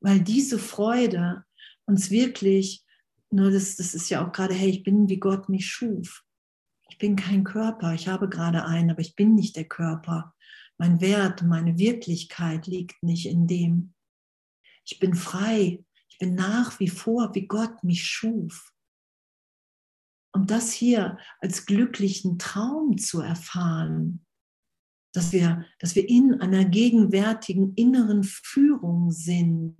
[SPEAKER 1] weil diese Freude uns wirklich, nur das, das ist ja auch gerade, hey, ich bin wie Gott mich schuf. Ich bin kein Körper, ich habe gerade einen, aber ich bin nicht der Körper. Mein Wert, meine Wirklichkeit liegt nicht in dem. Ich bin frei, ich bin nach wie vor, wie Gott mich schuf. Und das hier als glücklichen Traum zu erfahren, dass wir, dass wir in einer gegenwärtigen inneren Führung sind,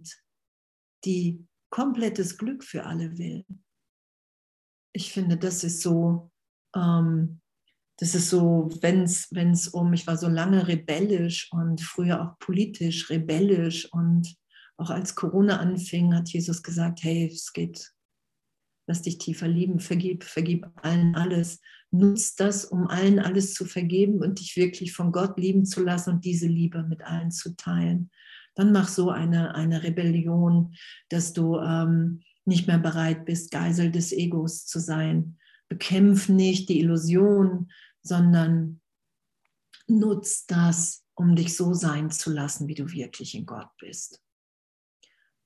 [SPEAKER 1] die komplettes Glück für alle will. Ich finde, das ist so ähm, das ist so, wenn es um, ich war so lange rebellisch und früher auch politisch rebellisch und auch als Corona anfing, hat Jesus gesagt, hey, es geht, lass dich tiefer lieben, vergib, vergib allen alles. Nutz das, um allen alles zu vergeben und dich wirklich von Gott lieben zu lassen und diese Liebe mit allen zu teilen. Dann mach so eine, eine Rebellion, dass du ähm, nicht mehr bereit bist, Geisel des Egos zu sein, bekämpf nicht die Illusion, sondern nutz das, um dich so sein zu lassen, wie du wirklich in Gott bist.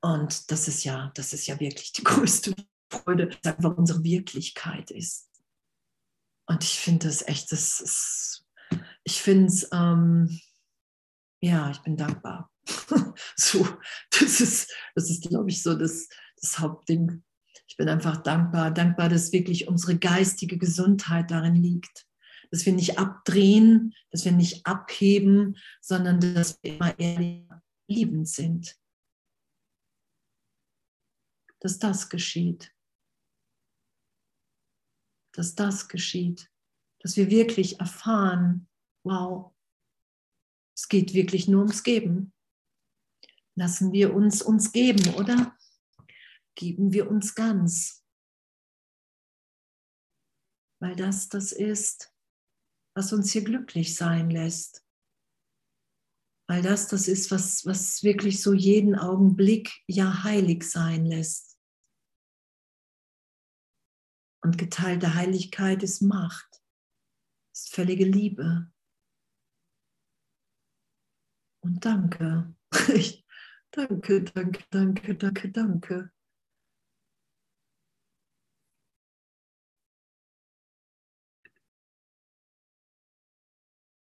[SPEAKER 1] Und das ist ja, das ist ja wirklich die größte Freude, dass einfach unsere Wirklichkeit ist. Und ich finde das echt, das ist, ich finde es, ähm, ja, ich bin dankbar. so, Das ist, das ist glaube ich, so das, das Hauptding. Ich bin einfach dankbar, dankbar, dass wirklich unsere geistige Gesundheit darin liegt. Dass wir nicht abdrehen, dass wir nicht abheben, sondern dass wir immer ehrlich liebend sind. Dass das geschieht. Dass das geschieht. Dass wir wirklich erfahren, wow, es geht wirklich nur ums Geben. Lassen wir uns uns geben, oder? Geben wir uns ganz. Weil das das ist, was uns hier glücklich sein lässt. Weil das das ist, was, was wirklich so jeden Augenblick ja heilig sein lässt. Und geteilte Heiligkeit ist Macht, ist völlige Liebe. Und danke. danke, danke, danke, danke, danke.